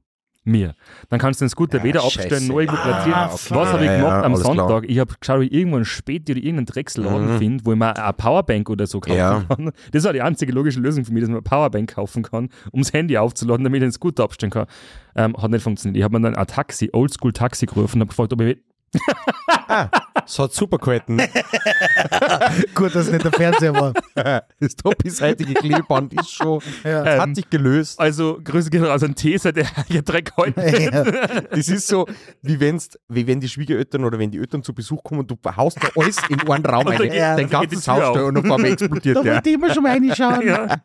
Mir. Dann kannst du den Scooter Ja, weder scheiße. abstellen, noch irgendwo platzieren. Ah, Was habe ich Ja, gemacht ja, am alles klar. Sonntag? Ich habe geschaut, ob ich irgendwo einen Späti oder irgendeinen Drecksladen Mhm. finde, wo ich mir eine Powerbank oder so kaufen Ja. kann. Das war die einzige logische Lösung für mich, dass man eine Powerbank kaufen kann, um das Handy aufzuladen, damit ich den Scooter abstellen kann. Ähm, hat nicht funktioniert. Ich habe mir dann ein Taxi, Oldschool-Taxi gerufen und habe gefragt, ob ich Es hat super gehalten. Gut, dass es nicht der Fernseher war. Das doppelseitige Klebeband ist schon, Ja. Ähm, hat sich gelöst. Also, Grüße gehen raus an Tesa, der hier Dreck heute. Ja. Das ist so, wie, wenn's, wie wenn die Schwiegereltern oder wenn die Eltern zu Besuch kommen und du haust da alles in einen Raum rein, dann geht- dein ganzes Haus da und auf einmal explodiert Da wollte ich immer schon mal reinschauen. Ja.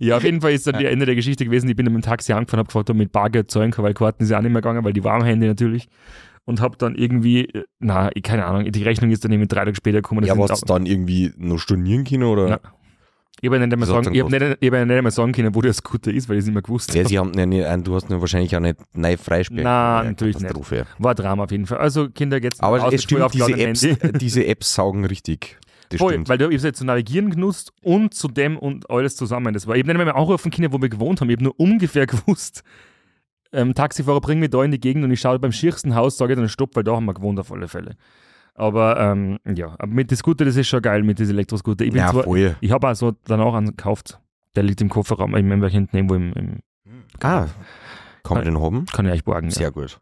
ja, auf jeden Fall ist dann die Ende der Geschichte gewesen. Ich bin dann mit dem Taxi angefahren, habe gefragt, ob ich mit Bargeld zahlen kann, weil Karten ja auch nicht mehr gegangen, weil die waren am Handy natürlich. Und habe dann irgendwie, äh, na, keine Ahnung, die Rechnung ist dann irgendwie drei Tage später gekommen. Ja, sind was dann irgendwie noch stornieren können oder? Ja. Ich habe ja nicht einmal sagen, denn ich hab nicht, ich hab ja nicht einmal sagen können, wo der Scooter ist, weil ich es nicht mehr gewusst Ja, habe. sie haben, ja nicht, du hast ihn wahrscheinlich auch nicht neu freisperren. Nein, Ja, natürlich nicht. Katastrophe. War Drama auf jeden Fall. Also Kinder, jetzt Aber es stimmt, diese Apps, diese Apps saugen richtig. Das Voll, stimmt. weil du hast jetzt zu navigieren genutzt und zu dem und alles zusammen. Das war eben nicht mehr anrufen können, wo wir gewohnt haben. Ich habe nur ungefähr gewusst, ähm, Taxifahrer bring mich da in die Gegend und ich schaue beim schiersten Haus, sage ich dann Stopp, weil da haben wir gewohnt auf alle Fälle. Aber ähm, ja, aber mit den Scooter, das ist schon geil, mit diesen Elektroscooter. Ich, bin ja, zwar, voll. ich habe auch so danach einen gekauft. Der liegt im Kofferraum, ich meine, hinten irgendwo im, im Ah, kann man den haben? kann ich euch borgen. Ja. Sehr gut.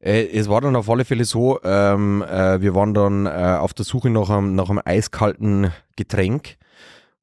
Äh, es war dann auf alle Fälle so, ähm, äh, wir waren dann äh, auf der Suche nach einem, nach einem eiskalten Getränk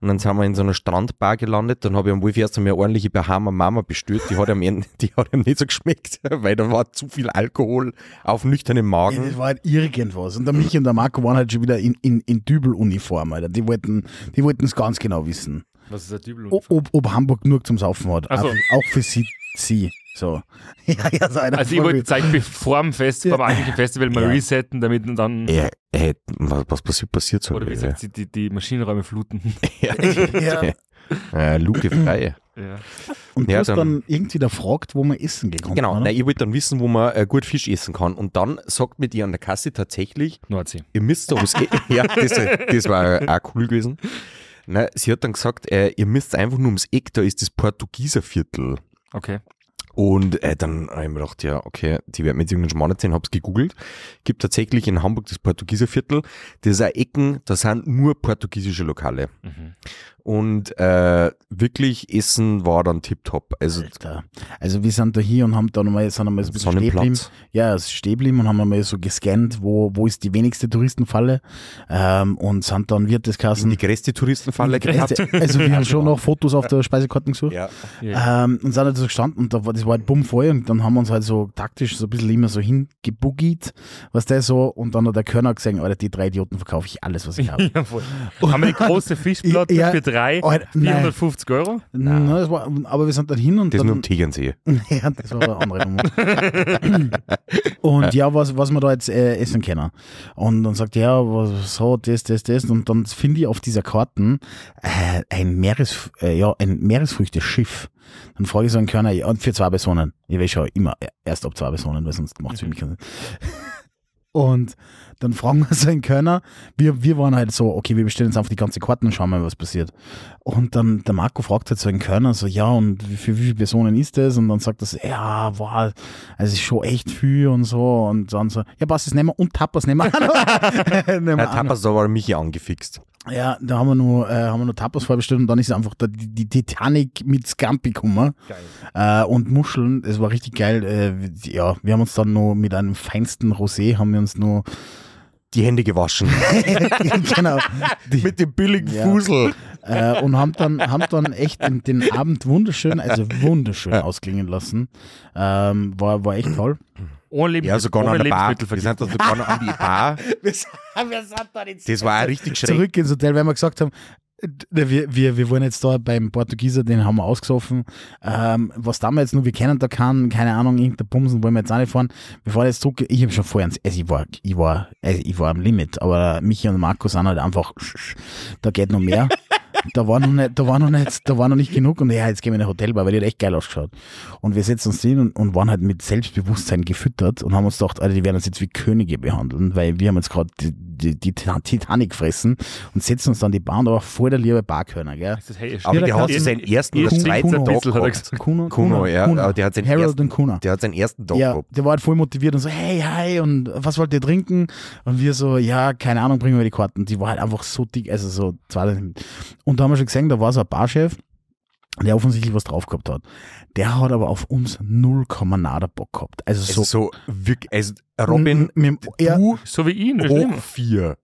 und dann sind wir in so einer Strandbar gelandet. Dann habe ich am Wolf erst einmal eine ordentliche Bahama Mama bestellt. Die hat ihm, en- die hat ihm nicht so geschmeckt, weil da war zu viel Alkohol auf nüchternem Ja, das Magen. war halt irgendwas. Und der Michi und der Marco waren halt schon wieder in, in, in Dübeluniform, Alter. Die wollten die wollten es ganz genau wissen. Was ist der Dübel? O- Ob, ob Hamburg nur zum Saufen hat. So. Auch, auch für sie. sie. So. Ja, ja, so einer Also ich wollte zeigen, bevor dem Fest, Ja. beim eigentlichen Festival mal Ja. resetten, damit dann, Äh, äh, was, was passiert, passiert so? oder wie gesagt, die, die, die Maschinenräume fluten. ja. Ja. äh, Luke frei. Ja. Und du Ja, hast dann- dann, irgendwie da gefragt, wo man essen gekommen Genau, nein, ich wollte dann wissen, wo man äh, gut Fisch essen kann. Und dann sagt mir die an der Kasse tatsächlich, Nordsee. ihr müsst da ums Eck. ja, das, das war auch cool gewesen. Na, sie hat dann gesagt, äh, ihr müsst einfach nur ums Eck, da ist das Portugieser Viertel. Okay. Und äh, dann habe ich mir gedacht, ja, okay, die werden mir jetzt irgendeinen Schmarrn erzählen, hab's gegoogelt. Gibt tatsächlich in Hamburg das Portugieser Viertel. Das ist auch Ecken, da sind nur portugiesische Lokale. Mhm. Und äh, wirklich Essen war dann tipptopp. Also Alter. Also wir sind da hier und haben da nochmal, sind einmal so ein bisschen stehen. Ja, es ist stehen geblieben und haben einmal so gescannt, wo, wo ist die wenigste Touristenfalle ähm, und sind dann wird das Kassen. Die größte Touristenfalle gehabt. Also wir haben schon noch Fotos auf der Speisekarte gesucht. Ja. Ähm, und sind halt so gestanden und da war, das war halt bumm voll und dann haben wir uns halt so taktisch so ein bisschen immer so hingeboogied, was der so und dann hat der Körner gesagt, Alter, die drei Idioten verkaufe ich alles, was ich habe. Ja, voll. Haben wir die große Fischplatte Ja, für drei, Alter, nein. 450 Euro. Nein, das war, aber wir sind dann hin und Das dann, nur am Tegernsee. Ja, das war eine andere Nummer. und ja, was, was wir da jetzt äh, essen können. Und dann sagt er, ja, was, so, das, das, das. Und dann finde ich auf dieser Karten äh, ein, Meeres, äh, ja, ein Meeresfrüchteschiff. Dann frage ich so einen Körner, ja, und für zwei Personen. Ich weiß schon immer erst ab zwei Personen, weil sonst macht es für mich keinen Sinn. Und dann fragen wir so einen Körner, wir, wir waren halt so, okay, wir bestellen jetzt einfach die ganze Karten und schauen mal, was passiert. Und dann der Marco fragt halt so einen Körner so, ja, und für wie viele Personen ist das? Und dann sagt er so, ja, wow, also ist schon echt viel und so. Und dann so, ja, passt, das nehmen wir und Tapas nehmen wir. Nehmen wir. Tapas, da war Michi angefixt. Ja, da haben wir nur, äh, haben wir nur Tapas vorbestellt und dann ist einfach der, die, die Titanic mit Scampi gekommen. Äh, und Muscheln, es war richtig geil. Äh, ja, wir haben uns dann nur mit einem feinsten Rosé, haben wir uns nur, Die Hände gewaschen. genau, die, Mit dem billigen Ja. Fusel. äh, und haben dann, haben dann echt den, den Abend wunderschön, also wunderschön ausklingen lassen. Ähm, war, war echt toll. Ohne, Lebens Ja, sogar noch an der Bar. Wir sind da sogar noch an die Bar. Wir sind, wir sind da nicht Das war auch richtig schräg. zurück ins Hotel, weil wir gesagt haben, wir, wir, wir waren jetzt da beim Portugieser, den haben wir ausgesoffen. Ähm, was da wir jetzt nur, wir kennen da keinen, keine Ahnung, irgendein Bumsen wollen wir jetzt auch nicht fahren. Wir fahren jetzt zurück, ich habe schon vorher, also ich war, ich war, also ich war am Limit, aber Michi und Marco sind halt einfach, da geht noch mehr. Da war noch nicht, da war noch nicht, da war noch nicht genug und ja, jetzt gehen wir in ein Hotelbar, weil die hat echt geil ausgeschaut. Und wir setzen uns hin und, und waren halt mit Selbstbewusstsein gefüttert und haben uns gedacht, Alter, die werden uns jetzt wie Könige behandeln, weil wir haben jetzt gerade die, die, die Titanic fressen und setzen uns dann die Bahn, aber voll der liebe Barkörner, gell? Das ist, hey, Aber der hat seinen ersten oder zweiten Tag gehabt. Kuno, Kuno, ja, der hat seinen Harold ersten- und Kuna. Der hat seinen ersten Tag Ja, gehabt. der war halt voll motiviert und so, hey, hi, und was wollt ihr trinken? Und wir so, ja, keine Ahnung, bringen wir die Karten. Die war halt einfach so dick, also so zwei. Und da haben wir schon gesehen, da war so ein Barchef, der offensichtlich was drauf gehabt hat. Der hat aber auf uns 0, nada Bock gehabt. Also Also so. so wirklich, also Robin, mit, du So wie ihn. hoch vier.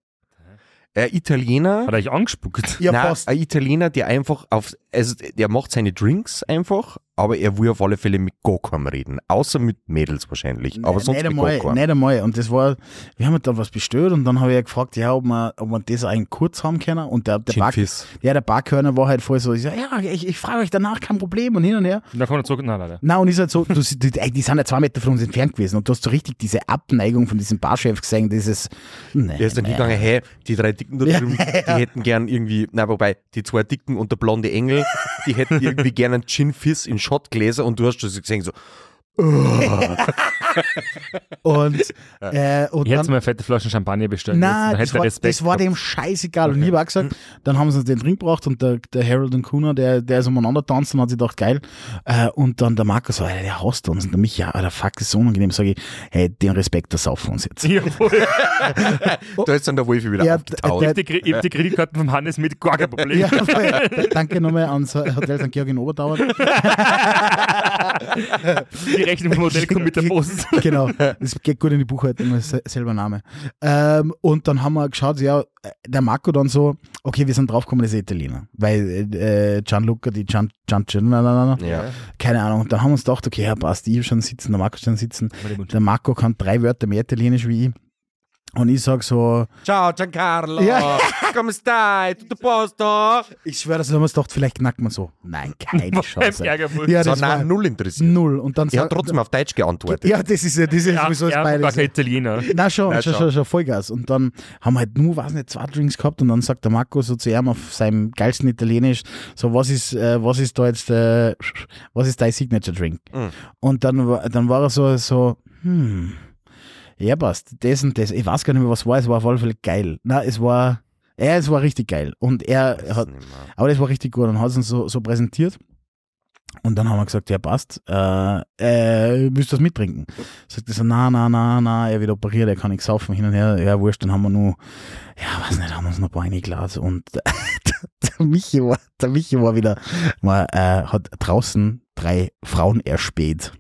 Ein Italiener, Hat er euch angespuckt? ja, Nein, fast. ein Italiener, der einfach auf, also der macht seine Drinks einfach, aber er will auf alle Fälle mit gar keinem reden. Außer mit Mädels wahrscheinlich. Aber sonst nicht mit einmal, gar keinem. nicht einmal. Und das war, wir haben halt dann was bestellt und dann habe ich ja gefragt, ja, ob wir, ob wir das eigentlich kurz haben können. Und der, der, Bar, ja, der Barkörner war halt voll so, ich so, ja, ich, ich frage euch danach, kein Problem und hin und her. Und dann kommt er zurück. Nein, leider. Na und ist halt so, du, die, die sind ja zwei Meter von uns entfernt gewesen und du hast so richtig diese Abneigung von diesem Barchef gesehen, dieses, nee, Der ist dann nee. hingegangen, hey, die drei Dicken da Ja, drüben, die hätten gern irgendwie, na wobei, die zwei Dicken und der blonde Engel, die hätten irgendwie gern einen Gin Fizz in Shotgläser und du hast das gesehen so, Und, äh, und Ich hätte mir eine fette Flasche Champagner bestellt. Nein, dann das war, das war dem scheißegal. Und ich habe gesagt, dann haben sie uns den Drink gebracht und der, der Harold und Kuna, der, der ist umeinander tanzt und hat sich gedacht, geil. Äh, und dann der Marco so, der hasst uns. Und der Michi, ja, Alter, fuck, ist so unangenehm. Sag ich, hey, den Respekt, das saufen uns jetzt. Ja, voll. da ist dann der Wolfi wieder Ja, aufgetaucht. der- Ich hab die, Kre- ich hab die Kreditkarten vom Hannes mit, gar kein Problem. Ja. Danke nochmal ans Hotel St. Georg in Oberdauer. Die Rechnung vom Hotel kommt mit der Post. genau, das geht gut in die Buchhaltung, selber Name. Ähm, und dann haben wir geschaut, ja, der Marco dann so, okay, wir sind draufgekommen, das ist Italiener. Weil äh, Gianluca, die Gian, Gian, Gian, na, na, na, na, ja. keine Ahnung. Und dann haben wir uns gedacht, okay, ja, passt, ich schon sitzen, der Marco schon sitzen. Der Marco kann drei Wörter mehr Italienisch wie ich. Und ich sag so, Ciao Giancarlo, Ja. come stai, tutto posto? ich schwöre, dass wir uns gedacht, vielleicht knackt man so. Nein, keine Chance. Ja, So, das war nein, null interessiert. null. Und dann Er hat trotzdem auf Deutsch geantwortet. Ja, das ist ja, das ist Ja, sowieso das ja, Beide. gar kein Italiener. Na schon, Nein, schon, schon. schon, Vollgas. Und dann haben wir halt nur, weiß nicht, zwei Drinks gehabt und dann sagt der Marco so zu ihm auf seinem geilsten Italienisch, so was ist, äh, was ist da jetzt, äh, was ist dein Signature Drink? Mhm. Und dann, war- dann war er so, so, hm, ja passt, das und das, ich weiß gar nicht mehr, was war, es war auf alle Fälle geil. Na, es war, ja, es war richtig geil. Und er hat, aber das war richtig gut und hat es uns so, so präsentiert. Und dann haben wir gesagt, ja passt, äh, äh, willst du das mittrinken? Sagt er so, na, na, na, na, er wird operiert, er kann nichts saufen, hin und her, ja wurscht, dann haben wir nur, ja weiß nicht, haben wir uns noch ein paar Glas und der, der, Michi war, der Michi war wieder, war, äh, hat draußen drei Frauen erspäht.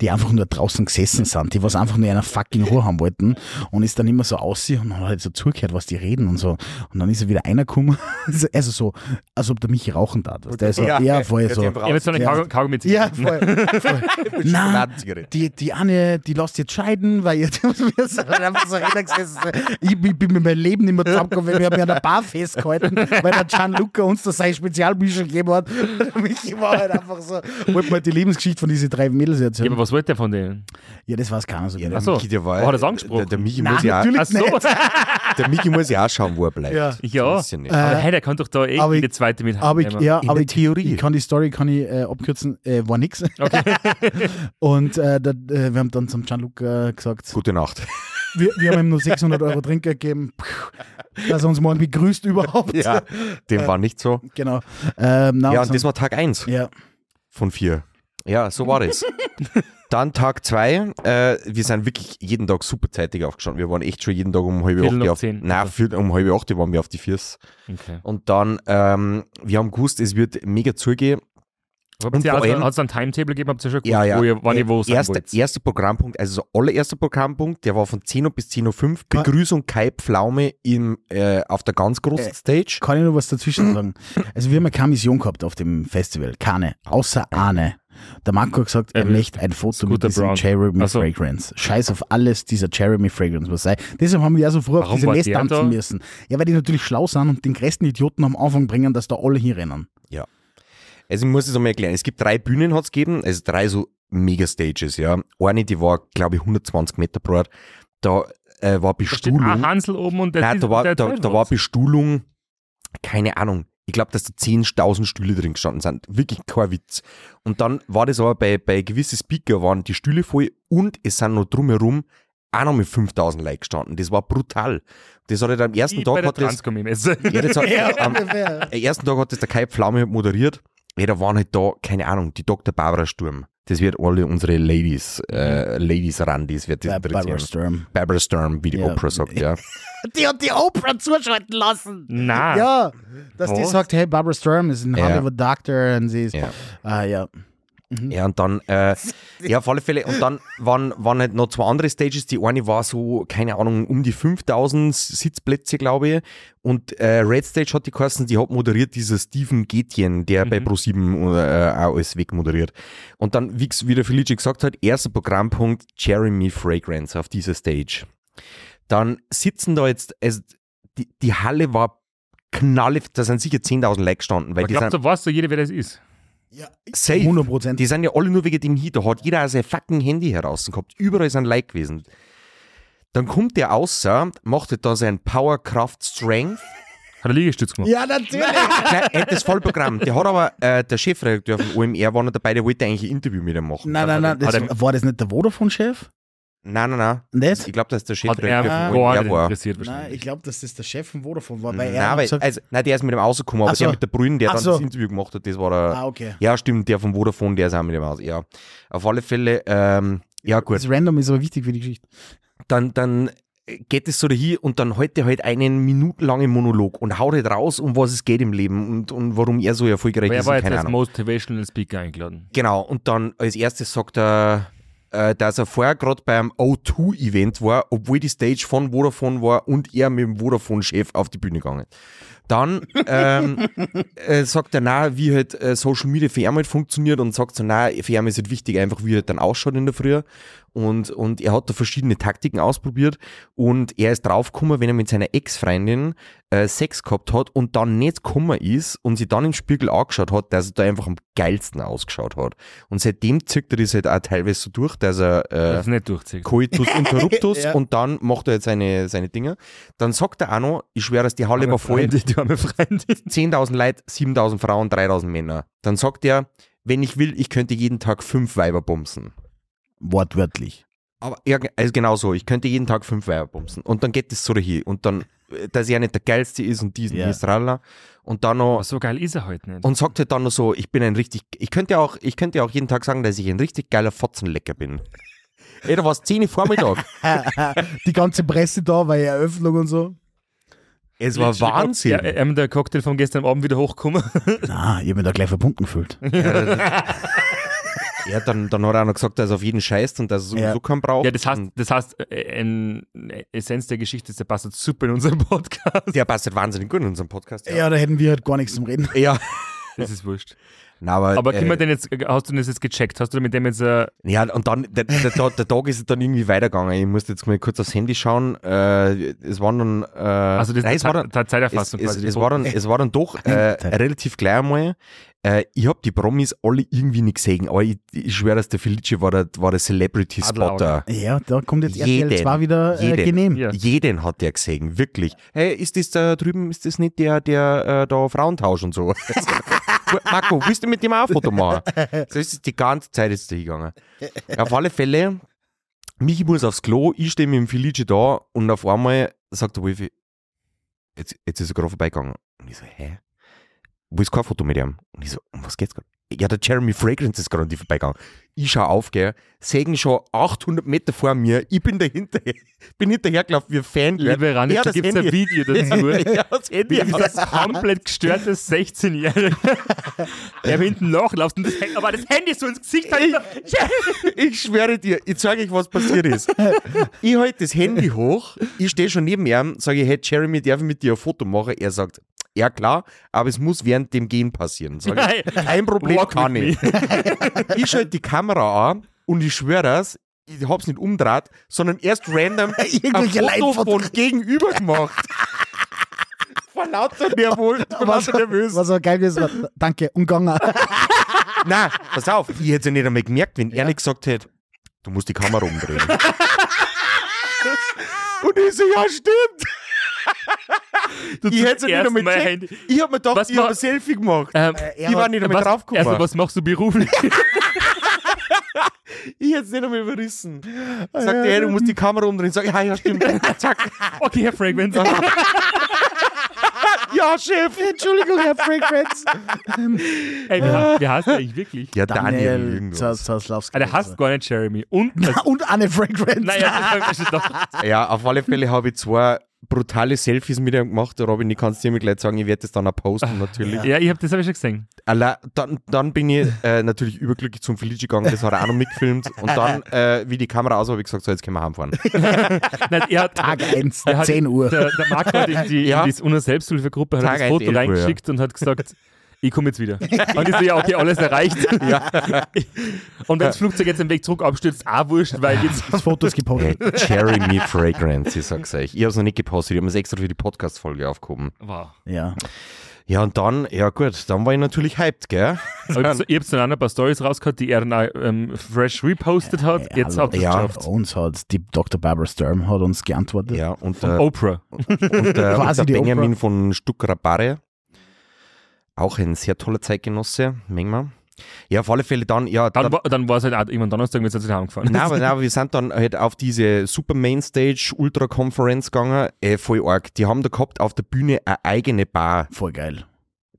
Die einfach nur draußen gesessen sind, die was einfach nur einer fucking Ruhe haben wollten und ist dann immer so aussehen und hat halt so zugehört, was die reden und so. Und dann ist er wieder einer gekommen, also so, als ob der Michi rauchen darf. Der ist so, ja, voll so. Ich habe jetzt so eine Ja. Kaugummi- Ja, voll. voll. Na, Schokoladenzigarette. die, die eine, die lässt jetzt scheiden, weil sind halt einfach so gesessen. Ich, ich bin mit meinem Leben nicht mehr zusammengekommen, weil wir haben ja an der Bar festgehalten, weil der Gianluca uns da sein Spezialbücher gegeben hat. Michi war halt einfach so, wollte mal die Lebensgeschichte von diesen drei Mädels Ja, aber was wollte der von denen? Ja, das weiß keiner so Ja, genau. der Ach so. Michi, der war, Oh, hat er's angesprochen? Der, der, Nein, muss ja, natürlich Ach so. nicht. der Michi muss ja auch schauen, wo er bleibt. Ja. Ja. Ja nicht. Aber Äh, hey, der kann doch da eh aber ich- jede zweite mit Aber ich, ja, In aber der ich, Theorie. ich kann die Story kann ich, äh, abkürzen, äh, war nix. Und äh, da, äh, wir haben dann zum Gianluca gesagt, Gute Nacht. wir, wir haben ihm nur 600 Euro Trinkgeld gegeben, dass er uns morgen begrüßt überhaupt. Ja, dem war nicht so. Genau. Ähm, Ja, so- und das war Tag 1 ja. von 4. Ja, so war das. Dann Tag 2, äh, wir sind wirklich jeden Tag super zeitig aufgestanden. Wir waren echt schon jeden Tag um halb Viertel acht auf, zehn. nein, vier, um halb acht waren wir auf die Füße. Okay. Und dann, ähm, wir haben gewusst, es wird mega zugehen. Habt Und ihr vor also, allem- hat es ein Timetable gegeben? Habt ihr schon gewusst, Ja, ja. wo ihr, wann ihr wo sein erster, wollt? erster Programmpunkt, also so allererster Programmpunkt, der war von 10 Uhr bis 10.05 Uhr. Begrüßung Kai Pflaume im, äh, auf der ganz großen Äh, Stage. Kann ich noch was dazwischen sagen? Also wir haben ja keine Mission gehabt auf dem Festival, keine, außer eine. Der Marco hat gesagt, er Ähm, möchte ein Foto mit Scooter diesem Brown. Jeremy Ach so. Fragrance. Scheiß auf alles dieser Jeremy Fragrance, was sei. Deshalb haben wir ja so früh auf Warum diese war Nest tanzen da? müssen. Ja, weil die natürlich schlau sind und den größten Idioten am Anfang bringen, dass da alle hinrennen. Also ich muss es einmal erklären. Es gibt drei Bühnen hat's gegeben, also drei so Mega-Stages, ja. Eine, die war, glaube ich, 120 Meter breit. Da äh, war Da steht Bestuhlung. ein Hansel oben und der Nein, ist- da war, der da, da war. Bestuhlung, keine Ahnung. Ich glaube, dass da 10.000 Stühle drin gestanden sind. Wirklich kein Witz. Und dann war das aber bei, bei gewissen Speaker waren die Stühle voll und es sind noch drumherum auch noch mit 5.000 Leute gestanden. Das war brutal. Das hat halt am ersten bei Tag der hat das, ja, das hat, Ja, am, am ersten Tag hat das der Kai Pflaume moderiert. Ja, da waren halt da, keine Ahnung, die Dr. Barbara Sturm. Das wird alle unsere Ladies, äh, Ladies Randis, wird das Bei Barbara. Sturm. Barbara Sturm, wie die Ja. Oprah sagt, ja. Die hat die Oprah zuschalten lassen. Nein. Ja, dass die Was? sagt, hey, Barbara Sturm ist ein Ja. Hollywood Doctor und sie ist, Ja. ah ja. Ja, und dann, äh, ja, auf alle Fälle, und dann waren, waren halt noch zwei andere Stages. Die eine war so, keine Ahnung, um die 5000 Sitzplätze, glaube ich. Und äh, Red Stage hat die geheißen, die hat moderiert dieser Steven Getjen, der bei Pro7 äh, auch alles wegmoderiert. Und dann, wie, wie der Felice gesagt hat, erster Programmpunkt Jeremy Fragrance auf dieser Stage. Dann sitzen da jetzt, also die, die Halle war knalle, da sind sicher 10.000 Leute gestanden, weil Ich glaube, da weißt du jeder, wer das ist. Ja safe. 100 Prozent. Die sind ja alle nur wegen dem hier. Da hat jeder sein fucking Handy heraus gehabt. Überall sind Like gewesen. Dann kommt der außer, macht halt da sein Power, Kraft, Strength. Hat er Liegestütz gemacht. Ja, natürlich. Nein, er hat das Vollprogramm. Der hat aber, äh, der Chefredakteur von OMR war noch dabei, der wollte eigentlich ein Interview mit ihm machen. Nein, nein, nein, das, er- war das nicht der Vodafone-Chef? Nein, nein, nein. Das? Ich glaube, dass der Hat er von OMR nicht war. interessiert Nein, ich glaube, dass das der Chef von Vodafone war, weil er Nein, hat weil, gesagt, also, nein, der ist mit dem rausgekommen, aber so. der mit der Brünen, der Ach dann so. das Interview gemacht hat, das war der. ah, okay. Ja, stimmt, der vom Vodafone, der ist auch mit dem aus. Ja, auf alle Fälle, ähm, ja gut. Das Random ist aber wichtig für die Geschichte. dann, dann geht es so dahin und dann heute halt einen minutenlangen Monolog und haut halt raus, um was es geht im Leben und, und warum er so erfolgreich Aber er ist. war und jetzt als. Motivational Speaker eingeladen. Genau, und dann als erstes sagt er, äh, dass er vorher gerade beim O2-Event war, obwohl die Stage von Vodafone war und er mit dem Vodafone-Chef auf die Bühne gegangen. Dann ähm, äh, sagt er, na, wie halt äh, Social Media für ihn halt funktioniert und sagt so, na, für ihn ist halt wichtig einfach, wie er dann ausschaut in der Früh. Und, und er hat da verschiedene Taktiken ausprobiert und er ist draufgekommen, wenn er mit seiner Ex-Freundin äh, Sex gehabt hat und dann nicht gekommen ist und sich dann im Spiegel angeschaut hat, dass er da einfach am geilsten ausgeschaut hat. Und seitdem zieht er das halt auch teilweise so durch, dass er Das äh, ist nicht durchzieht. Coitus interruptus Ja. und dann macht er jetzt seine, seine Dinge. Dann sagt er auch noch, ich schwöre, dass die Halle war voll, Freundin, Die arme Freundin. 10.000 Leute, 7.000 Frauen, 3.000 Männer. Dann sagt er, wenn ich will, ich könnte jeden Tag fünf Weiber bumsen. Wortwörtlich. Aber ja, also genau so, ich könnte jeden Tag fünf Weiber bumsen. Und dann geht es so dahin. Und dann, äh, dass er nicht der Geilste ist und diesen, Ja. yeah. tralala. Und dann noch, Aber so geil ist er halt nicht. und sagt halt dann noch so, ich bin ein richtig, ich könnte auch, ich könnte auch jeden Tag sagen, dass ich ein richtig geiler Fotzenlecker bin. Ey, da war es 10 Uhr Vormittag. die ganze Presse da, weil Eröffnung und so. Es war Wahnsinn. Ja, ähm, der Cocktail von gestern Abend wieder hochgekommen. Na, ich habe mich da gleich verbunden gefühlt. Ja, dann, dann hat er auch noch gesagt, dass er auf jeden scheißt und dass er sowieso Ja. keinen braucht. Ja, das heißt, das heißt, äh, eine Essenz der Geschichte ist, der passt super in unserem Podcast. der passt halt wahnsinnig gut in unserem Podcast. Ja, da hätten wir halt gar nichts zum Reden. ja. Das ist wurscht. Na, aber, Aber äh, denn jetzt, hast du das jetzt gecheckt? Hast du mit dem jetzt, äh, Ja, und dann, der, der, der, der Tag ist dann irgendwie weitergegangen. Ich musste jetzt mal kurz aufs Handy schauen. Äh, es waren dann, äh, also das nein, es war dann, es, Zeiterfassung es, quasi. es, war dann, es war dann doch äh, relativ gleich einmal. Äh, ich habe die Promis alle irgendwie nicht gesehen, aber ich, ich schwöre, dass der Felice war der, war der Celebrity Spotter. Ja, da kommt jetzt RTL Jeden. 2 wieder äh, Jeden. genehm. Ja. Jeden hat der gesehen, wirklich. Hey, ist das da drüben, ist das nicht der, der äh, da Frauentausch und so? Marco, willst du mit dem auch ein Foto machen? So ist es die ganze Zeit jetzt da hingegangen. Auf alle Fälle, Michi muss aufs Klo, ich stehe mit dem Felice da und auf einmal sagt der Wolfi, jetzt, jetzt ist er gerade vorbeigegangen. Und ich so, hä? Wo ist kein Foto mit ihm? Und ich so, um was geht's gerade? Ja, der Jeremy Fragrance ist gerade an die vorbeigegangen. Ich schau auf, gell, sägen schon 800 Meter vor mir. Ich bin dahinter, bin hinterhergelaufen wie ein Fan. Liebe Rani, da das gibt es ein. Video dazu. ja, das Handy. Wie gesagt, komplett gestörtes 16-Jähriger, der hinten nachläuft und das, Handy- aber das Handy so ins Gesicht hat. Ich schwöre dir, ich zeige euch, was passiert ist. ich halte das Handy hoch, ich stehe schon neben ihm, sage ich, hey Jeremy, darf ich mit dir ein Foto machen? Er sagt, ja klar, aber es muss während dem Gehen passieren. Sag ich, Nein. kein Problem, kann ich. ich schalte die Kamera an und ich schwöre das, ich hab's nicht umdreht, sondern erst random ein Foto von gegenüber gemacht. Vor lauter nervös, vor Was, lauter nervös. was auch geil ist, war, danke, umgegangen. Nein, pass auf, ich hätte es ja nicht einmal gemerkt, wenn er nicht gesagt hätte, du musst die Kamera umdrehen. Und ich so, ja, stimmt. Du Ich hätte ja nicht gecheckt. Handy. Ich hab mir gedacht, Was ich hab ma- ein Selfie gemacht. Ähm, ich war nicht was, draufgekommen. also, was machst du beruflich? ich hätte es nicht einmal überrissen. Sagt er, hey, du musst die Kamera umdrehen. Sag ich, ja, ja, stimmt. Zack. okay, Herr Fragrance. Ja, Chef. Entschuldigung, Herr Fragrance. Hey, wie, heißt- wie heißt der eigentlich wirklich? Ja, Daniel. Daniel. Ah, der heißt gar nicht Jeremy. Und, Und Anne Fragrance. naja, das ist doch, Ja, auf alle Fälle habe ich zwei brutale Selfies mit ihm gemacht. Robin, ich kann es dir mir gleich sagen, ich werde das dann auch posten natürlich. ja, ich hab, das habe ich schon gesehen. Allein, dann, dann bin ich äh, natürlich überglücklich zum Felice gegangen, das hat er auch noch mitgefilmt. Und dann, äh, wie die Kamera aus war, habe ich gesagt, so, jetzt können wir heimfahren. Nein, er hat, Tag 1, er hat 10 Uhr. Der, der Marco hat in die, Ja. in die UNO Selbsthilfegruppe hat er Tag das Foto 11 Uhr, reingeschickt und hat gesagt, ich komme jetzt wieder. Und ich so, ja, okay, alles erreicht. Und wenn das Flugzeug jetzt den Weg zurück abstürzt, auch wurscht, weil jetzt Das Foto ist Hey, gepostet. Jeremy Fragrance, ich sag's euch. Ich habe es noch nicht gepostet, ich habe es extra für die Podcast-Folge aufgehoben. Wow. Ja. Ja, und dann, ja gut, dann war ich natürlich hyped, gell? Aber ich hab's dann ein paar Stories rausgehört, die er dann auch, ähm, fresh repostet hat. Jetzt hallo. habt ihr Ja. geschafft. Uns hat die Dr. Barbara Sturm hat uns geantwortet. Ja, und, äh, Oprah. und, äh, Quasi und die der Benjamin von Stuckrabare, auch ein sehr toller Zeitgenosse, manchmal. Ja, auf alle Fälle dann, ja, Dann, dann, war- dann war es halt auch irgendwann Donnerstag, wir sind zu heimgefahren. Nein, aber, nein, aber wir sind dann halt auf diese Super Mainstage Ultra Conference gegangen. Äh, voll arg. Die haben da gehabt auf der Bühne eine eigene Bar. Voll geil.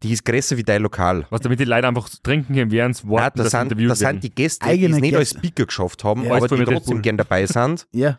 Die ist größer wie dein Lokal. Was damit die Leute einfach trinken können, während sie Nein, warten, da dass sie sind, interviewt da sind werden. die Gäste, die Eigene es nicht als Gäste. Speaker geschafft haben, Ja. aber die trotzdem gern dabei sind. Ja.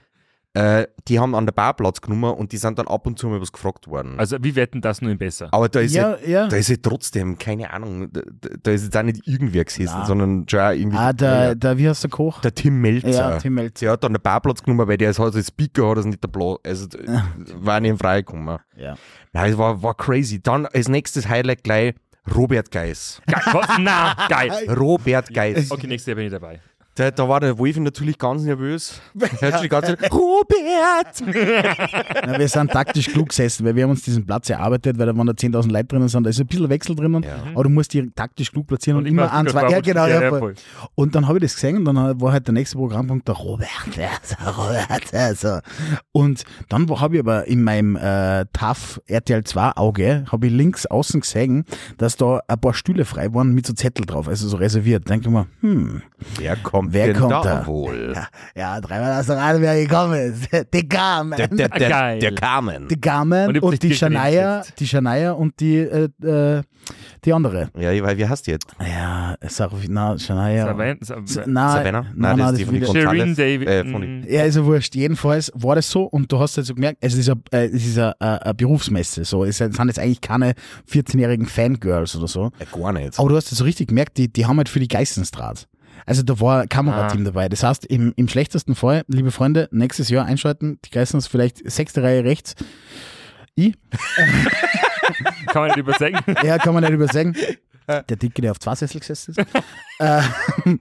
Äh, die haben an der Bar Platz genommen und die sind dann ab und zu mal was gefragt worden. Also, wie wetten das nun besser? aber da ist ja, Ja, ja. da ist ja trotzdem, keine Ahnung, da, da ist jetzt auch nicht irgendwer gesessen, Nein. sondern schon auch irgendwie Ah, der, der, wie heißt der Koch? der Tim Melzer. Ja, Tim Melzer. Der hat dann den Barplatz genommen, weil der ist halt als Speaker hat er nicht der Platz. Also war nicht freigekommen. Ja. Nein, es war, war crazy. Dann als nächstes Highlight gleich Robert Geis. Geil. Was? Na, geil. Robert Geis. Okay, nächstes Jahr bin ich dabei. Da, da war der Wolfi natürlich ganz nervös. Er schon die ganze Zeit, Robert! Na, wir sind taktisch klug gesessen, weil wir haben uns diesen Platz erarbeitet, weil da waren da 10.000 Leute drinnen sind, da ist ein bisschen Wechsel drinnen, aber du musst die taktisch klug platzieren und, immer an, zwei. Ja, genau, ja, voll. Und dann habe ich das gesehen und dann war halt der nächste Programmpunkt der Robert. Ja, Robert ja, so. Und dann habe ich aber in meinem äh, TAF RTL 2 Auge, habe ich links außen gesehen, dass da ein paar Stühle frei waren mit so Zettel drauf, also so reserviert. Denke ich mir, hm, Wer kommt Wer denn kommt da, da? wohl? ja, ja dreimal aus der Rade, wer gekommen ist. Die Carmen. Der, der, der, der Carmen. Die Carmen Und und, die Shania, die Shania und die, äh, äh, die andere. Ja, weiß, wie heißt die jetzt? Ja, sag na, Shania. Savan- S- Sav- Na, Savannah? Nein, Nein, das ist die von Gonzalez. David. Äh, von- mm, Ja, ist ja wurscht. Jedenfalls war das so und du hast halt so gemerkt, also es ist eine, äh, es ist eine, eine, eine Berufsmesse. So. Es sind jetzt eigentlich keine 14-jährigen Fangirls oder so. Äh, gar nicht. Aber du hast es so richtig gemerkt, die, die haben halt für die Geistensdraht. Also da war ein Kamerateam dabei. Das heißt, im, im schlechtesten Fall, liebe Freunde, nächstes Jahr einschalten, die Kreisen uns vielleicht sechste Reihe rechts. Ich, Kann man nicht übersehen. ja, kann man nicht übersagen. Der Dicke, der auf zwei Sessel gesessen ist. Ähm,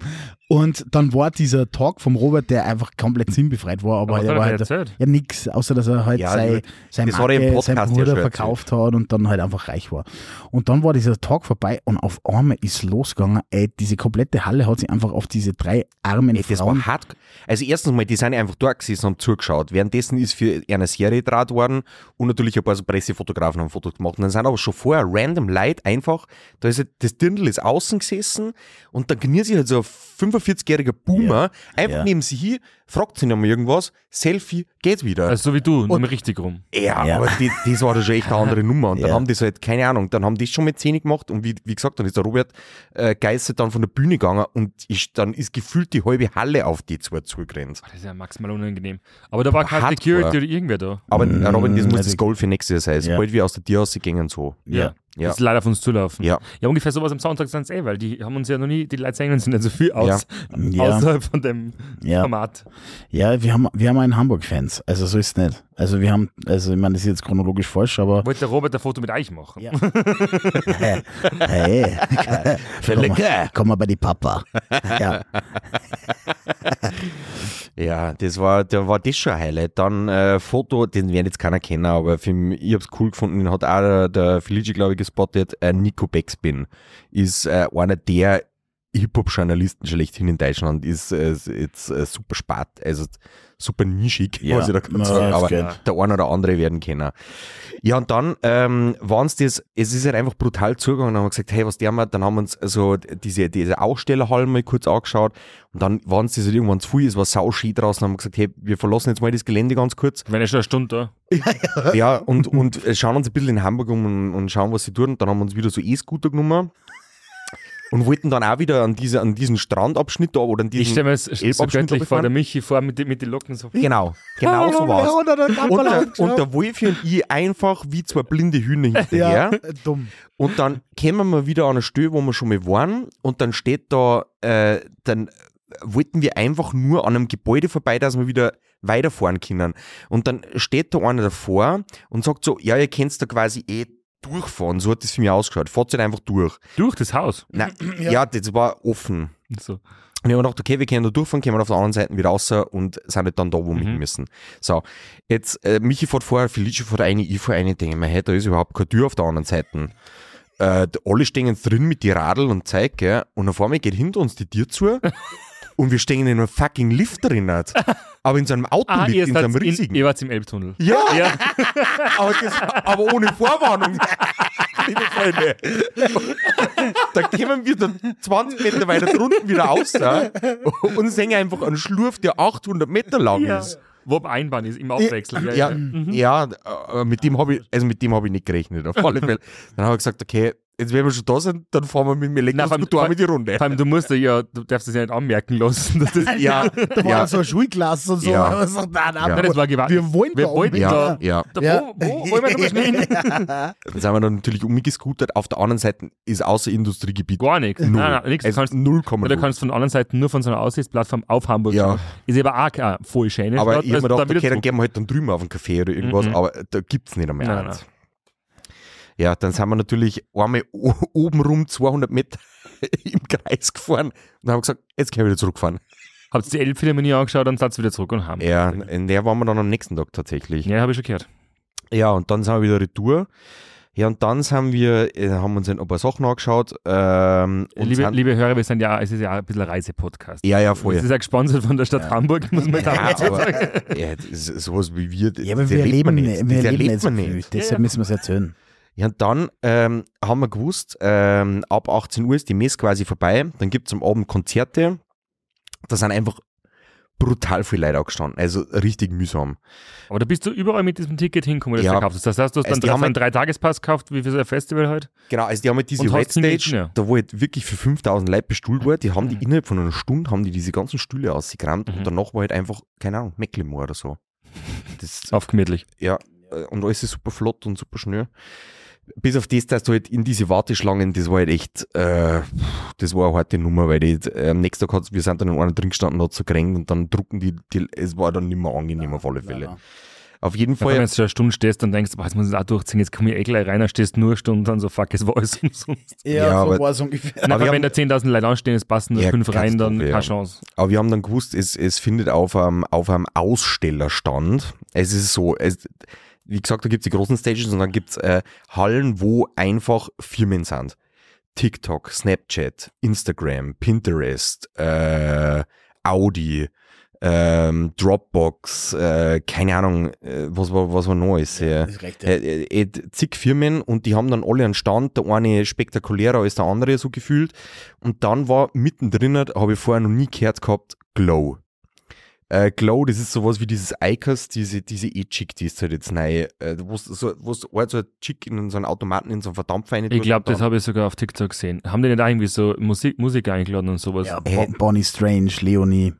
und dann war dieser Talk vom Robert, der einfach komplett sinnbefreit war, aber Was er war halt, erzählt? ja nix, außer dass er halt Ja, sein, sein das Marke, Podcast sein ja Bruder erzählt. verkauft hat und dann halt einfach reich war. Und dann war dieser Talk vorbei und auf einmal ist losgegangen, ey, diese komplette Halle hat sich einfach auf diese drei armen Ey, das Frauen war hart. Also erstens mal, die sind einfach dort gesessen und zugeschaut. Währenddessen ist für eine Serie draht worden und natürlich ein paar so Pressefotografen haben Fotos gemacht. Und dann sind aber schon vorher random Leute einfach, da ist halt, das Dirndl ist außen gesessen und dann kniert sich halt so ein 45-jähriger Boomer einfach Ja. neben sie hin, fragt sie noch mal irgendwas, Selfie, geht wieder. Also so wie du, nur richtig rum. Ja, Ja. aber die, das war da schon echt eine andere Nummer. Und dann Ja. haben die so halt, keine Ahnung, dann haben die schon mit Szene gemacht und wie, wie gesagt, dann ist der Robert äh, Geißel dann von der Bühne gegangen und ist, dann ist gefühlt die halbe Halle auf die zwei zugerannt. Das ist ja maximal unangenehm. Aber da war kein Hardcore. Security oder irgendwer da. Aber Mm, äh, Robin, das muss also- das Goal für nächstes Jahr sein. Ja. Sobald wir aus der Tür rausgehen, so. Ja. Ja. Das ist leider auf uns zulaufen. Ja. Ja, ungefähr sowas am Sonntag sind es eh, weil die haben uns ja noch nie, die Leute sehen uns nicht so viel aus, Ja. außerhalb von dem Ja. Format. Ja, wir haben, wir haben einen Hamburg-Fans. Also so ist es nicht. Also wir haben, also ich meine, das ist jetzt chronologisch falsch, aber. Wollte der Robert ein Foto mit euch machen? Ja. hey, hey. komm, mal- komm mal bei die Papa. Ja. Ja, das war, da war das schon ein Highlight. Dann äh, Foto, den werden jetzt keiner kennen, aber für ich hab's cool gefunden, den hat auch der, der Felici, glaube ich, gespottet. Äh, Nico Backspin ist äh, einer der Hip-Hop-Journalisten schlechthin in Deutschland, ist äh, jetzt äh, super spart, also super nischig, Ja, muss ich da gerade das aber geht. der eine oder andere werden kennen. Ja, und dann ähm, waren's das, es ist halt einfach brutal zugegangen, dann haben wir gesagt, hey, was der wir, dann haben wir uns so diese, diese Ausstellerhallen mal kurz angeschaut und dann waren es das halt irgendwann zu viel, es war sauschön draußen, haben wir gesagt, hey, wir verlassen jetzt mal das Gelände ganz kurz. Wenn ich schon eine Stunde da. Ja, und, und äh, schauen uns ein bisschen in Hamburg um und, und schauen, was sie tun. Und dann haben wir uns wieder so E-Scooter genommen und wollten dann auch wieder an, diese, an diesen Strandabschnitt da oder an Ich diesen stelle mir das so göttlich vor, der Michi vor mit, den- mit den Locken so. Genau, genau so war's. Und der, und der Wolfi und ich einfach wie zwei blinde Hühner hinterher. Ja, dumm. Und dann kommen wir wieder an eine Stelle, wo wir schon mal waren. Und dann steht da, äh, dann wollten wir einfach nur an einem Gebäude vorbei, dass wir wieder weiterfahren können. Und dann steht da einer davor und sagt so, ja, ihr könnt da quasi eh durchfahren. So hat das für mich ausgeschaut. Fahrt halt einfach durch. Durch das Haus. Nein, ja. das war offen. So. Und ich habe mir gedacht, okay, wir können da durchfahren, kommen auf der anderen Seite wieder raus und sind nicht dann da, wo wir Mhm. hin müssen. So, jetzt, äh, Michi fährt vorher, Felice fährt eine, ich fahre eine, denke ich mir, hey, da ist überhaupt keine Tür auf der anderen Seite. Äh, alle stehen jetzt drin mit die Radl und Zeug, gell, und auf einmal geht hinter uns die Tür zu und wir stehen in einem fucking Lift drin. halt. Aber in so einem Ah, Autolift, in so einem in, riesigen. ihr wart im Elbtunnel. ja, Ja. aber, das, aber ohne Vorwarnung. Liebe Freunde. Da kommen wir dann 20 Meter weiter drunten wieder raus ja, und sehen einfach einen Schlurf, der 800 Meter lang ja. ist. Wo Einbahn ist, im Abwechseln. Ja, ja, äh, mit dem habe ich, also mit dem habe ich nicht gerechnet, auf alle Fälle. Dann habe ich gesagt, okay, jetzt wenn wir schon da sind, dann fahren wir mit dem Elektroscooter mit die Runde. Vor allem, du musst ja, du darfst das ja nicht anmerken lassen. Dass das, Ja, Da war ja, so ein Schulklasse und so. Ja. Aber sagt, nein, nein, Ja. Nein, das war gewagt. Wir wollen wir da wollten ja, da, ja. da Ja. Wo, wo wollen wir da schnell hin? Dann sind wir dann natürlich umgescootert. Auf der anderen Seite ist außer Industriegebiet Gar nichts. null. Nein, nein, nichts. Du kannst, 0,0. oder du kannst von der anderen Seite nur von so einer Aussichtsplattform auf Hamburg Ja. Ist aber auch keine voll schöne Aber Stadt, ich habe mir gedacht, okay, dann gehen wir halt dann drüben auf einen Café oder irgendwas, Mhm. aber da gibt es nicht einmal Nein, eins. Ja, dann sind wir natürlich einmal o- oben rum 200 Meter im Kreis gefahren und haben gesagt, jetzt können wir wieder zurückfahren. Habt ihr die Elbphilharmonie angeschaut und seid wieder zurück und haben. Ja, in der waren wir dann am nächsten Tag tatsächlich. Ja, habe ich schon gehört. Ja, und dann sind wir wieder retour. Ja, und dann sind wir, äh, haben uns ein paar Sachen angeschaut. Ähm, und Liebe, sind, liebe Hörer, wir sind ja, es ist ja auch ein bisschen ein Reisepodcast. ja, ja, Es voll. ist ja gesponsert von der Stadt Hamburg, muss man Ja, dazu aber sagen. ja, das ist sowas wie wir, Ja, aber das wir erlebt leben man nicht. nicht. Wir Das leben erlebt nicht so man viel. nicht. Deshalb Ja, ja. müssen wir es erzählen. Ja, und dann ähm, haben wir gewusst, ähm, ab 18 Uhr ist die Messe quasi vorbei. Dann gibt es am Abend Konzerte. Da sind einfach brutal viele Leute auch gestanden. Also richtig mühsam. Aber da bist du überall mit diesem Ticket hingekommen, das Ja. du gekauft hast. Das heißt, du hast Also dann drei- einen Dreitagespass gekauft, wie für so ein Festival halt. Genau, also die haben halt diese Red Stage, ja. da wo halt wirklich für 5000 Leute bestuhlt wurde, die haben die innerhalb von einer Stunde, haben die diese ganzen Stühle ausgerammt Mhm. und danach war halt einfach, keine Ahnung, Mecklenburg oder so. Das, Aufgemütlich. ja, äh, und alles ist super flott und super schnell. Bis auf das, dass du halt in diese Warteschlangen, das war halt echt, äh, das war eine harte Nummer, weil die, äh, am nächsten Tag hat's, wir sind dann in einer drin gestanden, hat so gerenkt und dann drucken die, die, es war dann nicht mehr angenehm auf alle Fälle. Nein, Auf jeden Fall, wenn du eine Stunde stehst und denkst, boah, jetzt muss ich das auch durchziehen, jetzt komme ich eh gleich rein, dann stehst du nur eine Stunde und dann so, fuck, es war alles umsonst. Ja, Ja, so aber- war es ungefähr. Und Aber wir wenn da 10.000 Leute anstehen, es passen nur Ja, fünf rein, dann keine ja. Chance. aber wir haben dann gewusst, es, es findet auf einem, auf einem Ausstellerstand, es ist so, es, wie gesagt, da gibt's die großen Stages und dann gibt's äh, Hallen, wo einfach Firmen sind. TikTok, Snapchat, Instagram, Pinterest, äh, Audi, ähm, Dropbox, äh, keine Ahnung, äh, was war, was war noch alles. Ja, äh, äh, äh, zig Firmen und die haben dann alle einen Stand, der eine spektakulärer als der andere, so gefühlt. Und dann war mittendrin, habe ich vorher noch nie gehört gehabt, Glow. Äh, Glow, das ist sowas wie dieses Icos, diese, diese E-Chick, die ist halt jetzt neu, äh, wo so, wo's halt so ein Chick in so einen Automaten in so einen Verdampfer rein Ich glaube, das habe ich sogar auf TikTok gesehen. Haben die nicht auch irgendwie so Musik, Musik eingeladen und sowas? Ja, Äh, Bo- Bonnie Strange, Leonie.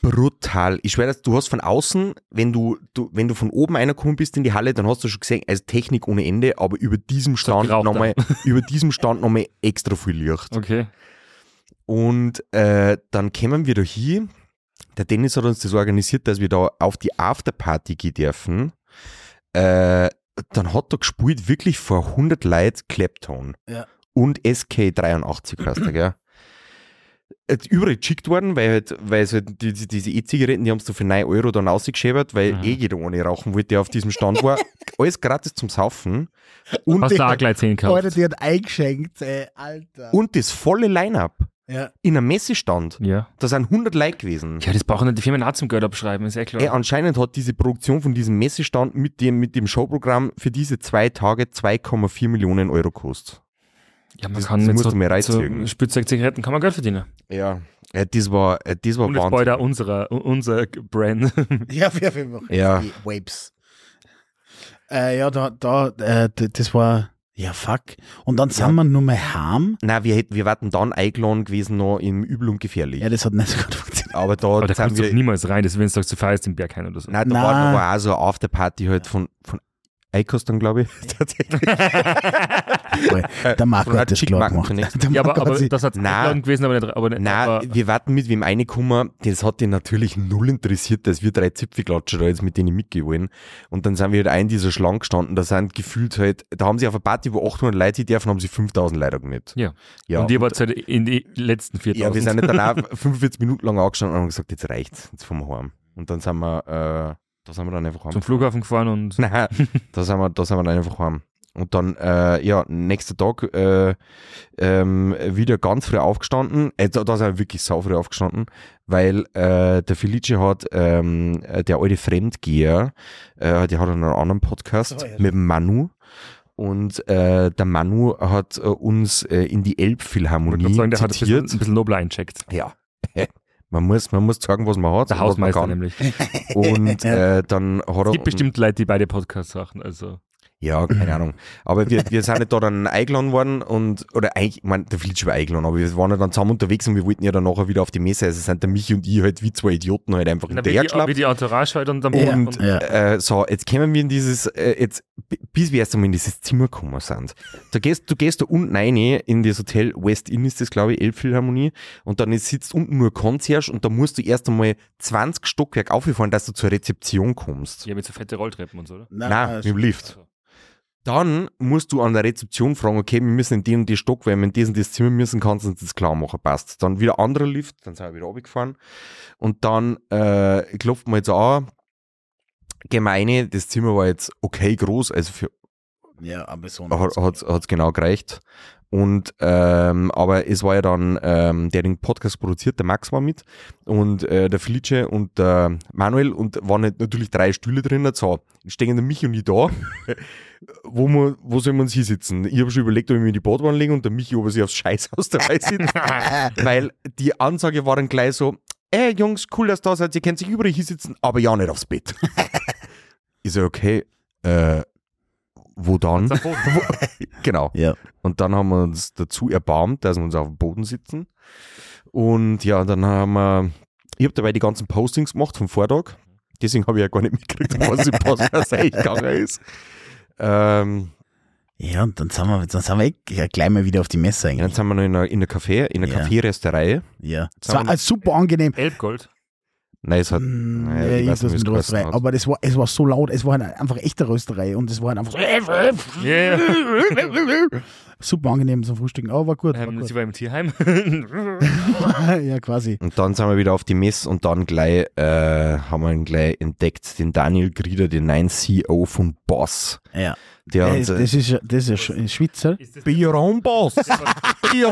brutal. Ich schwöre, du hast von außen, wenn du, du, wenn du von oben reingekommen bist in die Halle, dann hast du schon gesehen, also Technik ohne Ende, aber über diesem Stand nochmal, über diesem Stand nochmal extra viel Licht. Okay. Und äh, dann kämen wir da hier. Der Dennis hat uns das organisiert, dass wir da auf die Afterparty gehen dürfen. Äh, dann hat er gespielt wirklich vor 100 Leuten Clapton. Ja. Und SK83 heißt er, gell? Äh, Überall geschickt worden, weil halt, weil es halt die, die, diese E-Zigaretten, die haben sie für 9 Euro dann ausgeschäbert, weil Mhm. eh jeder ohne rauchen wollte, der auf diesem Stand war. Alles gratis zum Saufen. Und, Hast du auch gleich 10 gekauft? Alter, die hat eingeschenkt, ey, Alter. und das volle Line-Up ja. in einem Messestand. Ja. Da sind 100 Leute gewesen. Ja, das brauchen die Firmen auch zum Geld abschreiben, ist eh klar. Ey, anscheinend hat diese Produktion von diesem Messestand mit dem, mit dem Showprogramm für diese zwei Tage 2,4 Millionen Euro gekostet. ja, man das- kann das mit musst so, du mir so reinziehen. Spielzeugzigaretten kann man Geld verdienen. Ja. Äh, das war, äh, das war Und jetzt Wahnsinn. auch unserer, unser Brand. Ja, wir wir machen Ja. die Vapes. Äh, ja, da, da, äh, das war, ja, fuck. Und dann sind Ja. wir nur mal heim. Nein, wir, hätten, wir wären dann eingeladen gewesen noch im Übel und Gefährlich. Ja, das hat nicht so gut funktioniert. Aber da Aber da sind wir. doch niemals rein, das wenn du sagst, du feierst den Berg ein oder so. Nein, da Nein. war auch so eine Afterparty halt von, von Eikos dann, glaube ich. Tatsächlich. Der Marco hat das klar gemacht. Ja, aber, aber das hat eingeladen gewesen, aber nicht. Aber nicht Nein, aber, wir warten mit wem reinkommen. Das hat den natürlich null interessiert, dass wir drei Zipfelklatscher da jetzt mit denen mitgehen wollen. Und dann sind wir halt ein dieser Schlange gestanden. Da sind gefühlt halt, da haben sie auf einer Party, wo 800 Leute hin dürfen, haben sie 5000 Leute gehabt. Ja. Ja, und ihr wart halt in die letzten 4000. ja, wir sind nicht danach 45 Minuten lang angestanden und haben gesagt, jetzt reicht's, jetzt fahren wir heim. Und dann sind wir, äh, da sind wir dann einfach heim. zum Flughafen gefahren und Nein, da sind wir, da sind wir dann einfach heim. Und dann, äh, ja, nächster Tag äh, ähm, wieder ganz früh aufgestanden. Äh, da, da sind wir wirklich sau früh aufgestanden, weil äh, der Felice hat, ähm, äh, der alte Fremdgeher, äh, der hat einen anderen Podcast So, ja. mit Manu. Und äh, der Manu hat äh, uns äh, in die ich Elbphilharmonie gerade sagen, der hat ein bisschen, zitiert. ein bisschen nobler eincheckt. Ja. Man muss, man muss sagen, was man hat. Der Hausmeister nämlich. Und äh, dann hat er. Es gibt bestimmt Leute, die beide Podcasts machen. Also. Ja, keine Ahnung. Aber wir, wir sind nicht da dann eingeladen worden und, oder eigentlich, ich mein, der Flitsch war eingeladen, aber wir waren ja dann zusammen unterwegs und wir wollten ja dann nachher wieder auf die Messe. Also sind der Michi und ich halt wie zwei Idioten halt einfach wie, die, wie hinterhergeschlappt. die Entourage halt und dann Ja, und, ja. Äh, so, jetzt kommen wir in dieses, äh, jetzt, bis wir erst einmal in dieses Zimmer gekommen sind. Da gehst, du gehst da unten rein in das Hotel West Inn ist das, glaube ich, Elbphilharmonie und dann ist, sitzt unten nur Concierge und da musst du erst einmal 20 Stockwerk auffahren, dass du zur Rezeption kommst. Ja, mit so fette Rolltreppen und so, oder? Nein, mit dem Lift. Also. Dann musst du an der Rezeption fragen, okay, wir müssen in den und die Stock, weil wir in diesen das Zimmer müssen, kannst du uns das klar machen, passt. Dann wieder anderer Lift, dann sind wir wieder runtergefahren und dann äh, klopft man jetzt an, rein, das Zimmer war jetzt okay groß, also für Ja, aber so. hat hat's genau gereicht. Und ähm, aber es war ja dann, ähm, der den Podcast produziert, der Max war mit und äh, der Felice und der Manuel und waren halt natürlich drei Stühle drin. So, stehen der Michi und ich da. wo, wir, wo sollen wir uns hinsitzen? Ich habe schon überlegt, ob ich mich in die Badwanne lege und der Michi, ob er sich aufs Scheißhaus dabei sitzt. Weil die Ansage war dann gleich so, ey Jungs, cool, dass ihr da seid, ihr könnt sich überall hinsitzen, aber ja nicht aufs Bett. ich so, okay, äh, wo dann? genau. Ja. Und dann haben wir uns dazu erbarmt, dass wir uns auf dem Boden sitzen. Und ja, dann haben wir, ich habe dabei die ganzen Postings gemacht vom Vortag. Deswegen habe ich ja gar nicht mitgekriegt, was im Podcast eigentlich gegangen ist. Ähm, Ja, und dann sind wir, dann sind wir eh gleich mal wieder auf die Messe Ja, dann eigentlich. sind wir noch in einer Café, in einer Ja. Kaffeerösterei. Ja. Es war super angenehm. Elbgold. Nein, es hat. Mm, naja, ja, ich weiß nicht, mit der Rösterei. hat. Aber das war, es war so laut, es war halt einfach echte Rösterei und es war halt einfach so Ja, super angenehm zum Frühstücken. Aber war gut. War ähm, gut. sie war im Tierheim. ja, quasi. Und dann sind wir wieder auf die Messe und dann gleich äh, haben wir ihn gleich entdeckt, den Daniel Grieder, den neuen CEO von Boss. Ja. Der Äh, uns, das äh, ist, ja- das ist Schweizer. ist, das, Be your own boss!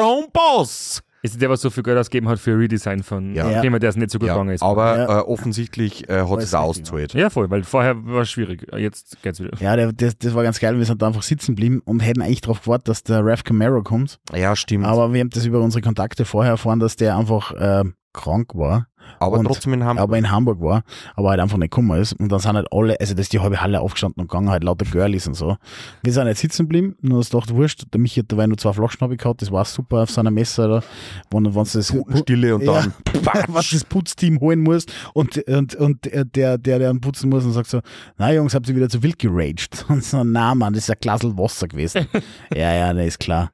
Own boss! Ist der, was so viel Geld ausgegeben hat für ein Redesign von Ja. Thema, der es nicht so gut Ja, gegangen ist? aber Ja. äh, offensichtlich äh, hat es auch richtig, ausgezahlt. ja, voll, weil vorher war es schwierig. Jetzt geht's wieder. Ja, der, das, das war ganz geil. Wir sind da einfach sitzen geblieben und hätten eigentlich darauf gewartet, dass der Ralph Camaro kommt. Ja, stimmt. Aber, wir haben das über unsere Kontakte vorher erfahren, dass der einfach ähm, krank war. Und- trotzdem in Hamburg. aber in Hamburg war, aber halt einfach nicht gekommen ist. Und dann sind halt alle, also da ist die halbe Halle aufgestanden und gegangen, halt lauter Girlies und so. Wir sind jetzt sitzen geblieben, nur das dachte, wurscht, der Michi hat dabei nur zwei Flaschen gehabt, das war super auf seiner Messe, da, wenn, wenn das Stille und ja, dann. was das Putzteam holen muss und, und, und der, der, der dann putzen muss und sagt so, na Jungs, habt ihr wieder zu wild geraged? Und so, na Mann, das ist ein Glasel Wasser gewesen. ja, ja, das ist klar.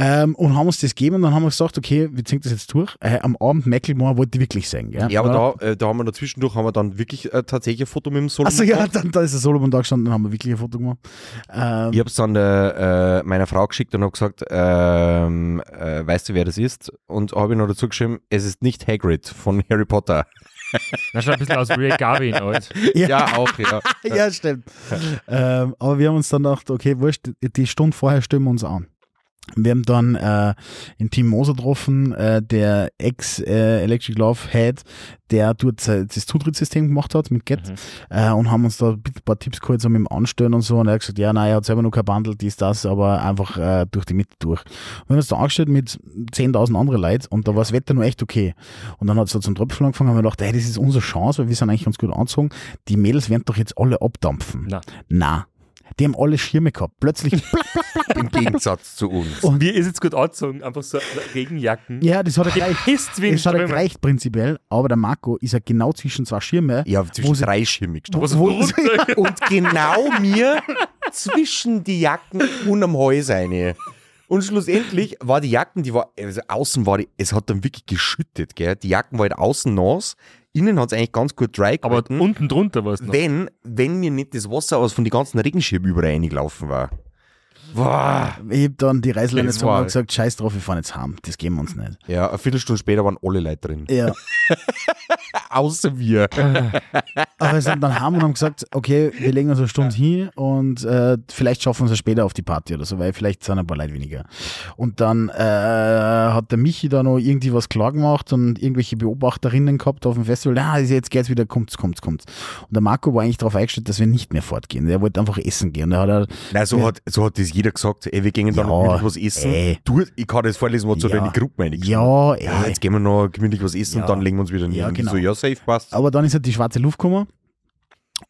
Ähm, und haben uns das gegeben und dann haben wir gesagt, okay, wir ziehen das jetzt durch. Äh, am Abend Macklemore wollte ich wirklich sehen, gell? Ja, aber da, äh, da haben wir dazwischendurch haben wir dann wirklich äh, tatsächlich ein Foto mit dem Solo. Achso, ja, dann, da ist der Solomon da gestanden, dann haben wir wirklich ein Foto gemacht. Ähm, Ich habe es dann äh, äh, meiner Frau geschickt und habe gesagt, ähm, äh, weißt du, wer das ist? Und habe ich noch dazu geschrieben, es ist nicht Hagrid von Harry Potter. Das schaut ein bisschen aus wie Ray Garvey in alt. ja, auch, ja. ja, stimmt. ähm, aber wir haben uns dann gedacht, okay, wurscht, die Stunde vorher stimmen wir uns an. Wir haben dann äh, den Team Moser getroffen, äh, der Ex-Electric Love Head, der dort äh, das Zutrittssystem gemacht hat mit Get Mhm. äh, und haben uns da ein paar Tipps geholt, so mit dem Anstellen und so. Und er hat gesagt, ja, nein, er hat selber noch kein Bundle, dies, das, aber einfach äh, durch die Mitte durch. Und wir haben uns da angestellt mit 10.000 anderen Leuten und da war das Wetter nur echt okay. Und dann hat es so zum Tröpfeln angefangen, haben wir gedacht, hey, das ist unsere Chance, weil wir sind eigentlich ganz gut angezogen. Die Mädels werden doch jetzt alle abdampfen. Na. Na. Die haben alle Schirme gehabt. Plötzlich, Im Gegensatz zu uns. Und- Mir ist jetzt gut angezogen, einfach so Regenjacken. ja, das hat er gleich. Pisst wie ein Das hat er Strömer. gereicht prinzipiell, aber der Marco ist ja genau zwischen zwei Schirme. Ja, Wo zwischen sie- drei Schirme wo, gestanden. wo, Und genau mir zwischen die Jacken und am Hals eine. Und schlussendlich war die Jacken, die war, also außen war die, es hat dann wirklich geschüttet, gell. Die Jacken war halt außen nass, innen hat es eigentlich ganz gut dry Aber gehalten. unten drunter war es noch. wenn, wenn mir nicht das Wasser aus von den ganzen Regenschirmen überall reingelaufen war. Boah. ich hab dann die Reißleine gezogen war- und gesagt, scheiß drauf, wir fahren jetzt heim. Das geben wir uns nicht. Ja, eine Viertelstunde später waren alle Leute drin. Ja. Außer wir. Aber wir sind dann heim und haben gesagt, okay, wir legen uns eine Stunde hin und äh, vielleicht schaffen wir es später auf die Party oder so, weil vielleicht sind ein paar Leute weniger. Und dann äh, hat der Michi da noch irgendwie was klar gemacht und irgendwelche Beobachterinnen gehabt auf dem Festival. Ah, jetzt geht's wieder, kommt's, kommt's, kommt's. Und der Marco war eigentlich darauf eingestellt, dass wir nicht mehr fortgehen. Er wollte einfach essen gehen. Und er hat Nein, so, hat, so hat das jeder gesagt, ey, wir gehen dann Ja, noch gemütlich was essen. ey. Du, ich kann das vorlesen, was Ja. deine Gruppe meine. ja, ey. Ja, jetzt gehen wir noch gemütlich was essen Ja. und dann legen wir uns wieder Ja, genau. So, ja, safe passt. Aber dann ist halt die schwarze Luft gekommen.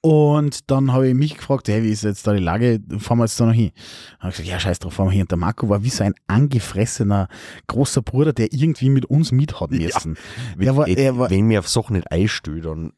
Und dann habe ich mich gefragt, hey, wie ist jetzt da die Lage? Fahren wir jetzt da noch hin? Habe ich gesagt, ja, scheiß drauf, fahren wir hin. Und der Marco war wie so ein angefressener großer Bruder, der irgendwie mit uns mit hat müssen. er war- Wenn- er war- wenn mir auf Sachen nicht einstehe, dann.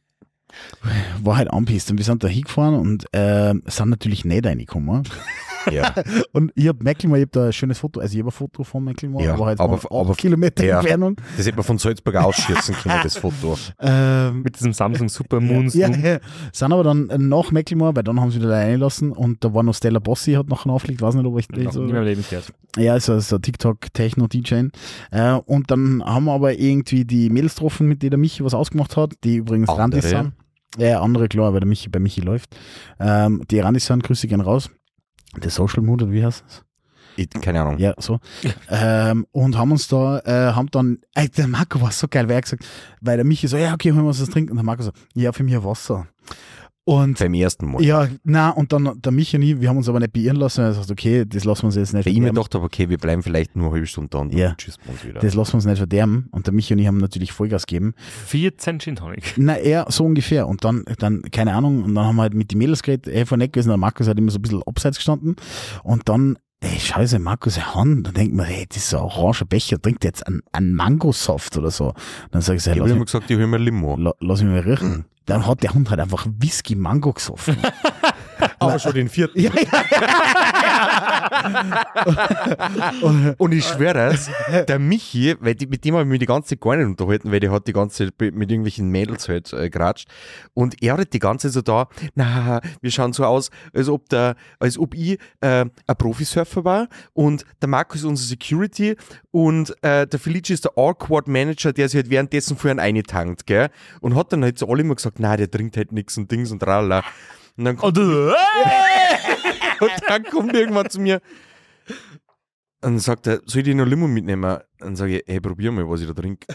War halt anpisst. Und wir sind da hingefahren und ähm, sind natürlich nicht reingekommen. Ja, Und ich habe Mecklenburg, ich habe da ein schönes Foto, also ich habe ein Foto von Mecklenburg, Ja, aber halt aber- aber- Kilometer ja. Entfernung. das hätte man von Salzburg ausschießen können, das Foto. Ähm, Mit diesem Samsung Super Moon Ja, ja. Sind aber dann nach Mecklenburg, weil dann haben sie wieder reingelassen und da war noch Stella Bossi, hat nachher aufgelegt, weiß nicht, ob ich Leben gehört. Ja, so, so TikTok-Techno-DJ. Äh, und dann haben wir aber irgendwie die Mädels getroffen, mit denen der Michi was ausgemacht hat, die übrigens? Randis sind. Ja, andere, klar, weil der Michi bei Michi läuft. Ähm, die Randis sind, Grüße gehen raus. Der Social Mood, oder wie heißt es? Keine Ahnung. Ja, so. ähm, und haben uns da, äh, haben dann, ey, der Marco war so geil, weil er gesagt, weil der Michi so, ja, okay, holen wir uns was trinken. Und der Marco so, ja, für mich Wasser. Und Beim ersten Mal. ja, na und dann der Michi und ich, wir haben uns aber nicht beirren lassen. Er sagt, okay, das lassen wir uns jetzt nicht Weil ich mir verderben. gedacht habe, okay, wir bleiben vielleicht nur eine halbe Stunde da und Ja. dann tschüss bei uns wieder. Das lassen wir uns nicht verderben. Und der Michi und ich haben natürlich Vollgas gegeben. 14 Gin Tonic. Na, er so ungefähr. Und dann, dann, keine Ahnung, und dann haben wir halt mit den Mädels geredet, er von nicht gewesen, der Markus hat immer so ein bisschen abseits gestanden. Und dann, ey, scheiße, Markus, er Hand, dann denkt man, hey, das ist so ein oranger Becher, trinkt jetzt einen, einen Mangosaft oder so. dann sage ich, so, ich hey, habe lass, immer gesagt, ich hole mir Limo. la, lass mich mal riechen. Dann hat der Hund halt einfach Whisky Mango gesoffen. Aber schon den vierten. Ja, Und ich schwöre es, der Michi, weil die, mit dem habe ich mich die ganze Zeit gar nicht unterhalten, weil der hat die ganze Zeit mit irgendwelchen Mädels halt äh, geratscht. Und er hat die ganze Zeit so da, na, wir schauen so aus, als ob, der, als ob ich äh, ein Profisurfer war und der Markus ist unser Security und äh, der Felice ist der Awkward Manager, der sich halt währenddessen für einen eintankt, gell? Und hat dann halt so alle immer gesagt, na, der trinkt halt nichts und Dings und tralala. Und dann kommt, Und, äh, und dann kommt irgendwann zu mir und sagt er, soll ich dir noch Limo mitnehmen? Dann sage ich, hey, probier mal, was ich da trinke.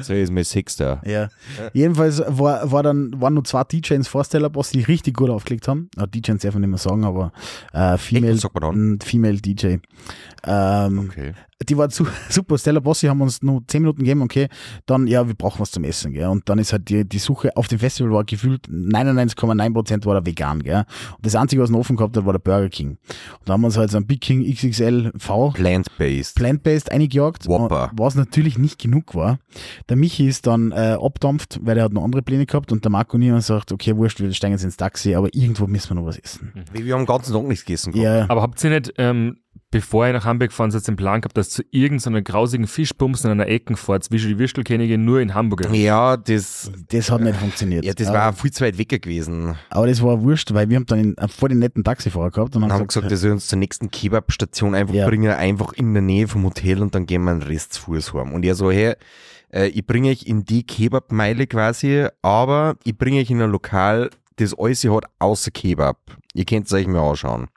so ist mein Sechster. Ja. Jedenfalls war, war dann, waren nur zwei DJs Vorstellerboss, die richtig gut aufgelegt haben. Ja, DJs darf man nicht mehr sagen, aber äh, Female, was ein Female DJ. Ähm, Okay. Die war zu, super. Stella Bossi haben uns nur 10 Minuten gegeben, okay. Dann, ja, wir brauchen was zum Essen, gell. Und dann ist halt die, die Suche auf dem Festival war gefühlt 99,9% war da vegan, gell. Und das Einzige, was noch offen gehabt hat, war der Burger King. Und da haben wir uns halt so ein Big King XXL V Plant-based. plant-based eingejagt, Whopper. was natürlich nicht genug war. Der Michi ist dann äh, abdampft, weil er hat noch andere Pläne gehabt und der Marco und ich haben gesagt, okay, wurscht, wir steigen jetzt ins Taxi, aber irgendwo müssen wir noch was essen. Wir haben den ganzen Tag nichts gegessen. Ja, aber habt ihr nicht, ähm, bevor ihr nach Hamburg fahren seid, den Plan gehabt, dass zu irgendeiner grausigen Fischbums in einer Ecke fahrt, wie schon die Würstelkönigin, nur in Hamburg? Ja, das, das hat nicht funktioniert. ja, das aber, war viel zu weit weg gewesen. aber das war wurscht, weil wir haben dann in, äh, vor den netten Taxifahrer gehabt und Dann haben haben wir gesagt, wir sollen uns zur nächsten Kebab-Station einfach Ja. bringen, einfach in der Nähe vom Hotel und dann gehen wir einen Rest zu Fuß heim. Und er so, hey, äh, ich bringe euch in die Kebab-Meile quasi, aber ich bringe euch in ein Lokal, das alles hat außer Kebab. Ihr könnt es euch mal anschauen.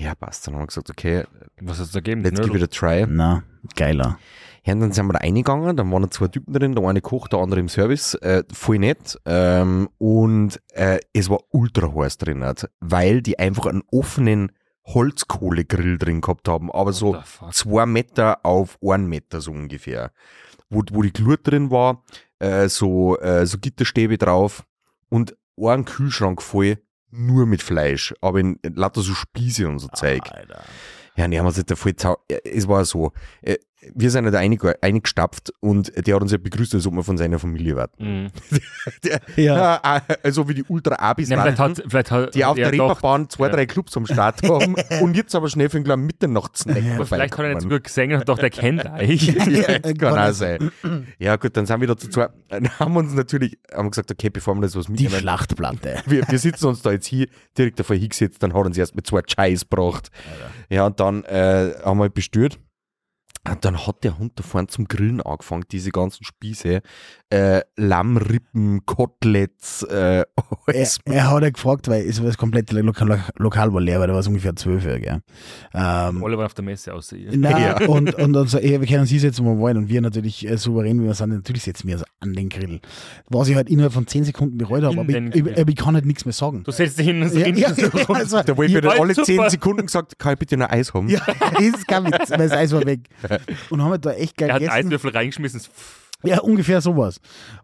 Ja, passt. Dann haben wir gesagt, okay, Was hat es da gegeben? let's give it a try. na, geiler. Ja, und dann sind wir da reingegangen, dann waren zwei Typen drin, der eine Koch, der andere im Service, äh, voll nett. Ähm, und äh, es war ultra heiß drin, halt, weil die einfach einen offenen Holzkohlegrill drin gehabt haben, aber so zwei Meter auf einen Meter so ungefähr. Wo, wo die Glut drin war, äh, so, äh, so Gitterstäbe drauf und ein Kühlschrank voll nur mit Fleisch, aber in, lauter so Spieße und so Zeug. Alter. Ja, die haben uns nicht voll zau Es war so, äh, wir sind nicht einig, eingestapft und der hat uns ja begrüßt, als ob wir von seiner Familie warten. Mhm. Der, Ja. ja. äh, also wie die Ultra-Abis Ja, vielleicht warten, hat, vielleicht hat die auf er der Reeperbahn zwei, Ja. drei Clubs am Start haben und jetzt aber schnell für einen kleinen Mitternachtssnack Aber vielleicht hat er nicht so gut gesehen und hat gedacht, der kennt euch. Ja, kann Kann auch sein. Ja gut, dann sind wir da zu zweit, dann haben wir uns natürlich, haben gesagt, okay, bevor wir das was Die mitnehmen, Schlachtplatte. wir, wir sitzen uns da jetzt hier direkt davor hingesetzt, dann hat er uns erst mit zwei Scheiß gebracht. Ja, und dann äh, haben wir halt bestört. Und dann hat der Hund da vorne zum Grillen angefangen, diese ganzen Spieße. Äh, Lammrippen, Koteletts, äh, Er, alles. er hat ja gefragt, weil es war das komplette Lokal, Lokal war leer, weil da war es ungefähr zwölf Uhr, gell. Ähm, Alle waren auf der Messe außer ihr. Nein, Ja. und, und dann so, ey, wir können sie setzen, wo wir wollen. Und wir natürlich äh, souverän, wie wir sind, natürlich setzen wir uns an den Grill. Was ich halt innerhalb von 10 Sekunden bereut habe, aber ich, ich, Grill. ich kann halt nichts mehr sagen. Du setzt dich hin und so Ja, ja, du ja, also, Da ich Ja, dann alle super. 10 Sekunden gesagt, kann ich bitte noch Eis haben? ja, das ist kein Witz, weil das Eis war weg. Und haben halt da echt geil Er hat gegessen. Eiswürfel reingeschmissen. Ja, ungefähr sowas.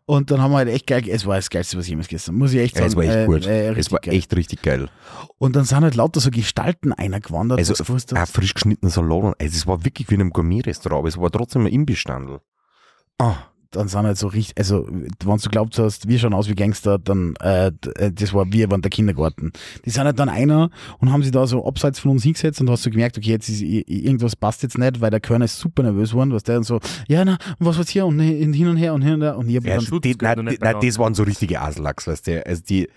Und dann haben wir halt echt geil gegessen. Es war das Geilste, was ich jemals gegessen habe. Muss ich echt Ja, sagen. es war echt Äh, gut. äh, es war geil. echt richtig geil. Und dann sind halt lauter so Gestalten eingewandert. Also was du gewusst ein frisch geschnittener Salat. Also es war wirklich wie in einem Gourmet-Restaurant, aber es war trotzdem ein Imbissstandel. Ah, dann sind halt so richtig, also wenn du glaubt hast, wir schauen aus wie Gangster, dann äh, äh, das war wir waren der Kindergarten. Die sind halt dann einer und haben sich da so abseits von uns hingesetzt und hast du gemerkt, okay, jetzt ist irgendwas passt jetzt nicht, weil der Körner ist super nervös geworden, was der dann so, ja na, und was war's hier und hin und her und hin und her und hab Ja, dann, die, nein, nein, bekannt. das waren so richtige Aslachs, weißt du. Also die,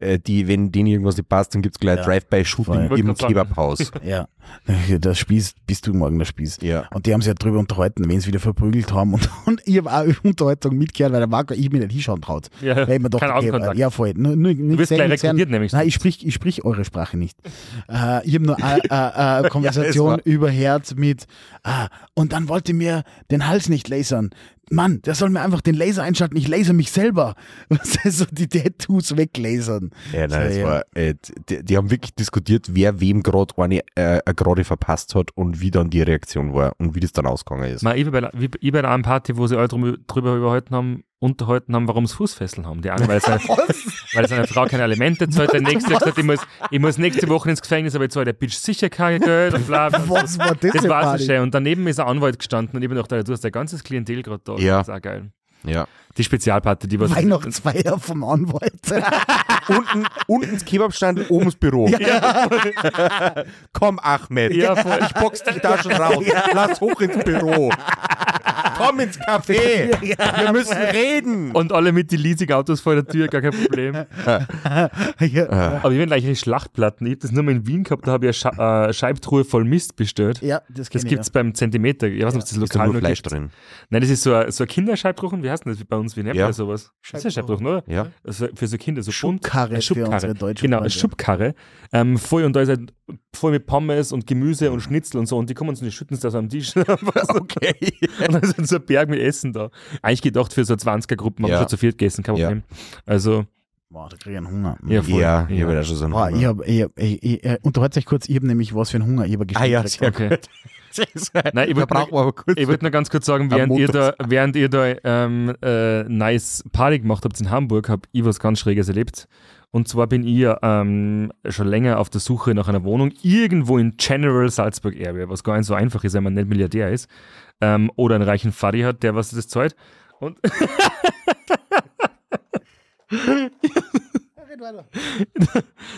äh, die, wenn denen irgendwas nicht passt, dann gibt's gleich Ja. Drive-by-Shooting Voll. im. Kebabhaus. ja, der Spieß, bist du morgen der Spieß. ja. Und die haben sich ja drüber unterhalten, wenn sie wieder verprügelt haben. Und, und ich habe auch Unterhaltung mitgehört, weil der Marco, ich mir nicht hinschauen traut. Ja, Weil ich mir dachte, kein okay, ja, voll. Nur, nur, Du wirst gleich rekrutiert nämlich. Nein, ich sprich, ich sprich eure Sprache nicht. äh, ich habe nur eine äh, äh, Konversation war- über Herz mit, ah, und dann wollte mir den Hals nicht lasern. Mann, der soll mir einfach den Laser einschalten, ich laser mich selber. Was ist so die Tattoos weglasern. Ja, nein, ja. war, äh, die, die haben wirklich diskutiert, wer wem gerade eine äh, gerade verpasst hat und wie dann die Reaktion war und wie das dann ausgegangen ist. Mal, ich, bei, der- wie, ich bei einer Party, wo sie alle drum, drüber überhalten haben, unterhalten haben, warum sie Fußfesseln haben. Die eine, weil seine, weil seine Frau keine Alimente zahlt, der nächste hat gesagt, ich muss, ich muss nächste Woche ins Gefängnis, aber jetzt zahlt der Bitch sicher kein Geld und bla. bla. Was war das Das war so schön. Und daneben ist ein Anwalt gestanden und ich bin gedacht, du hast dein ganzes Klientel gerade da. Ja. Das ist auch geil. Ja. Die Spezialparty, die was. Weihnachtsfeier vom Anwalt. unten, unten das Kebabstand, oben das Büro. Komm, Ahmed. Ja, voll. Ich box dich da schon raus. Lass hoch ins Büro. Komm ins Café. Wir müssen reden. Und alle mit die Leasing-Autos vor der Tür, gar kein Problem. ja. Aber ich bin gleich Schlachtplatten. Ich habe das nur mal in Wien gehabt, da habe ich eine Scha äh, Scheibtruhe voll Mist bestellt. ja, das, Das gibt es beim Zentimeter. Ich weiß nicht, ob das Ist da lokal nur Fleisch gibt. drin? Nein, das ist so ein, so ein Kinderscheibtruchen. Wie heißt denn das bei uns? Wie nennt Ja. man sowas? Das ist ein Scheibtruchen, oder? Ja. Also für so Kinder, so Schubkarre bunt. Eine für unsere deutschen Genau, Freunde. Schubkarre. Ähm, voll und da ist halt voll mit Pommes und Gemüse und Schnitzel und so und die kommen so und die schütten es da so am Tisch. Okay. Und dann ist so ein Berg mit Essen da. Eigentlich gedacht für so 20er-Gruppen, haben Ja. schon zu viert gegessen, kein Ja. Problem. Also, Boah, da krieg ich einen Hunger. ja, voll. Ja, ich habe da schon so einen ich Hunger. hab, ich hab, ich, ich, äh, unterhaltet euch kurz, ich habe nämlich was für einen Hunger. Ich hab Ah ja, sehr Okay. gut. Nein, ich da wollte brauchen wir aber kurz. Ich wollte nur ganz kurz sagen, während ihr da, während ihr da ähm, äh, nice Party gemacht habt in Hamburg, habe ich was ganz Schräges erlebt. Und zwar bin ich ja, ähm, schon länger auf der Suche nach einer Wohnung irgendwo in General Salzburg Area, was gar nicht so einfach ist, wenn man nicht Milliardär ist. Ähm, oder einen reichen Faddy hat, der was das zahlt. Und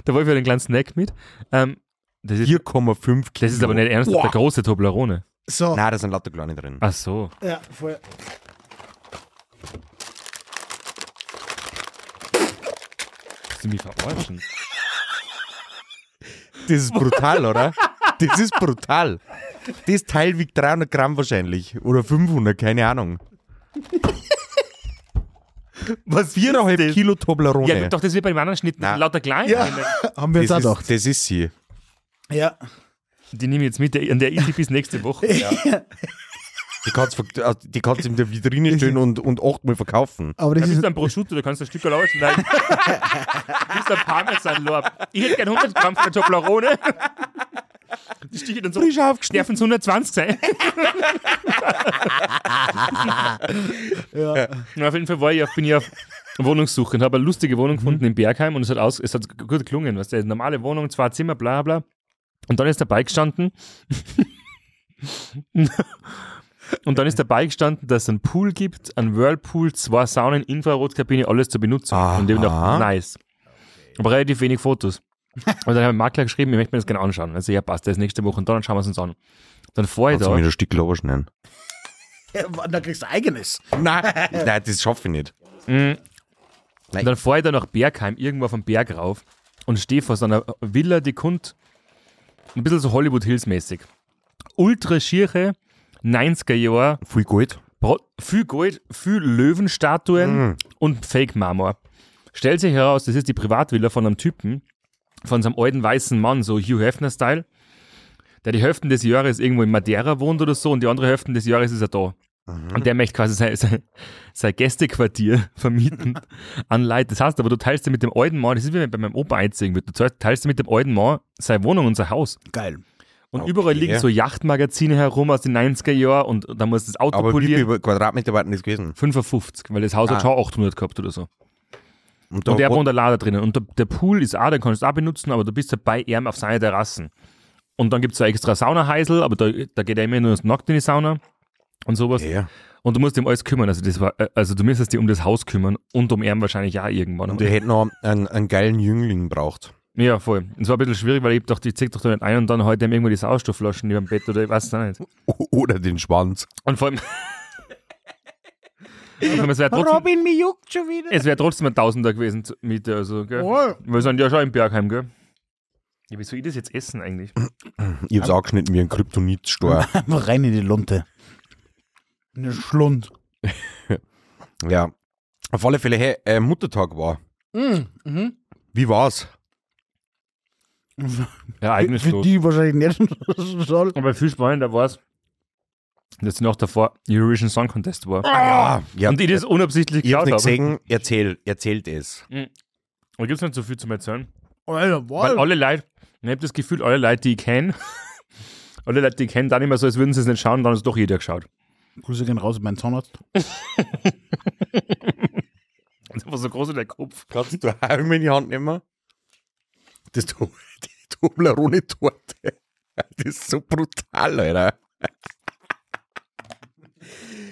da war ich für einen kleinen Snack mit. Ähm, das, ist, 4,5 das ist aber nicht ernst, der große Toblerone. So, Nein, da sind lauter kleine drin. Ach so. ja, voll. Willst du mich verarschen? Das ist brutal, oder? Das ist brutal. Das Teil wiegt 300 Gramm wahrscheinlich. Oder 500, keine Ahnung. Was? Viereinhalb Kilo Toblerone. Ja, doch, das wird bei dem anderen Schnitt Nein. lauter klein. Ja, haben wir jetzt auch das, gedacht. ist, das ist sie. Ja. Die nehme ich jetzt mit, der- an der ich bis nächste Woche. Die kannst du die kannst in der Vitrine stellen und, und achtmal verkaufen. Aber Da das bist ist, du ein Prosciutto, da kannst du ein Stück lauschen. Nein. du bist ein Parmesan-Lorb. Ich hätte gern 100 Gramm von Toblerone. Die stiche dann so. Frisch aufgeschnitten. Dürfen es 120 sein? ja. Na, auf jeden Fall war ich auf, bin ich auf Wohnungssuche und habe eine lustige Wohnung gefunden in Bergheim und es hat, aus, es hat gut gelungen. Weißt du, normale Wohnung, zwei Zimmer, bla bla. Und dann ist dabei gestanden. und dann ist dabei gestanden, dass es einen Pool gibt, einen Whirlpool, zwei Saunen, Infrarotkabine, alles zur Benutzung. Und ich habe Aha. gedacht, nice. Aber relativ wenig Fotos. Und dann habe ich dem Makler geschrieben, ich möchte mir das gerne anschauen. Also ja, passt, das ist nächste Woche und dann schauen wir es uns an. Dann fahre ich Kannst du da. mir ein Stück Lober schneiden? Da kriegst du eigenes. Nein, nein, das schaffe ich nicht. Mhm. Und dann fahre ich da nach Bergheim, irgendwo auf dem Berg rauf und stehe vor so einer Villa, die kommt ein bisschen so Hollywood Hills mäßig. Ultra schiere, 90er Jahre, Viel Gold. Bra- viel Gold, viel Löwenstatuen Mhm. und Fake-Marmor. Stellt sich heraus, das ist die Privatvilla von einem Typen, von so einem alten weißen Mann, so Hugh Hefner-Style, der die Hälfte des Jahres irgendwo in Madeira wohnt oder so und die andere Hälfte des Jahres ist er da. Und der möchte quasi sein, sein, sein Gästequartier vermieten an Leute. Das heißt aber, du teilst dir mit dem alten Mann, das ist wie wenn bei meinem Opa einziehen wird, du teilst- dir mit dem alten Mann seine Wohnung und sein Haus. Geil. Und Okay. überall liegen so Yachtmagazine herum aus den 90er Jahren und da muss das Auto Aber wie polieren. viel Quadratmeter waren das gewesen? 55, weil das Haus Ah. hat schon 800 gehabt oder so. Und, Und der wo- wohnt allein da drinnen. Und der, der Pool ist auch, den kannst du auch benutzen, aber du bist halt bei ihm auf seiner Terrassen. Und dann gibt es extra Saunaheisel, aber da, da geht er immer nur nackt in die Sauna und sowas. ja. Und du musst ihm alles kümmern. Also, das war, äh, also du müsstest dich um das Haus kümmern und um ihn wahrscheinlich auch irgendwann. Und der hätte noch einen, einen geilen Jüngling braucht. ja, voll. Es war ein bisschen schwierig, weil ich dachte, ich zieh doch da nicht ein und dann heute ihm irgendwo die Sauerstoffflaschen über dem Bett oder ich weiß es auch nicht. Oder den Schwanz. Und vor allem. und vor allem, es wäre trotzdem, Robin, mir juckt schon wieder. es wär trotzdem ein Tausender gewesen zur Miete. Also, gell? Oh. Wir sind ja schon im Bergheim, gell? Ja, wie soll ich das jetzt essen eigentlich? Ich hab's angeschnitten wie ein Kryptonitstor. Einfach rein in die Lunte. Eine Schlund. ja. Auf alle Fälle, hey, äh, Muttertag war. Mhm. Mhm. Wie war's? Eigenes Für die wahrscheinlich nicht soll. Aber viel spannender war es, dass die Nacht davor Eurovision Song Contest war. Ah, ja. Und ich das unabsichtlich ich nicht habe. gesehen. Erzähl, erzählt es. Da gibt es nicht so viel zu erzählen. Alter, Weil wow. alle Leute, ich habe das Gefühl, alle Leute, die ich kenne, alle Leute, die ich kenne, dann immer so, als würden sie es nicht schauen, dann hat es doch jeder geschaut. Grüße gehen raus, mein Zahnarzt. Das war so groß in der Kopf. Kannst du Heim in die Hand nehmen? Das die Toblerone-Torte. Das ist so brutal, Alter.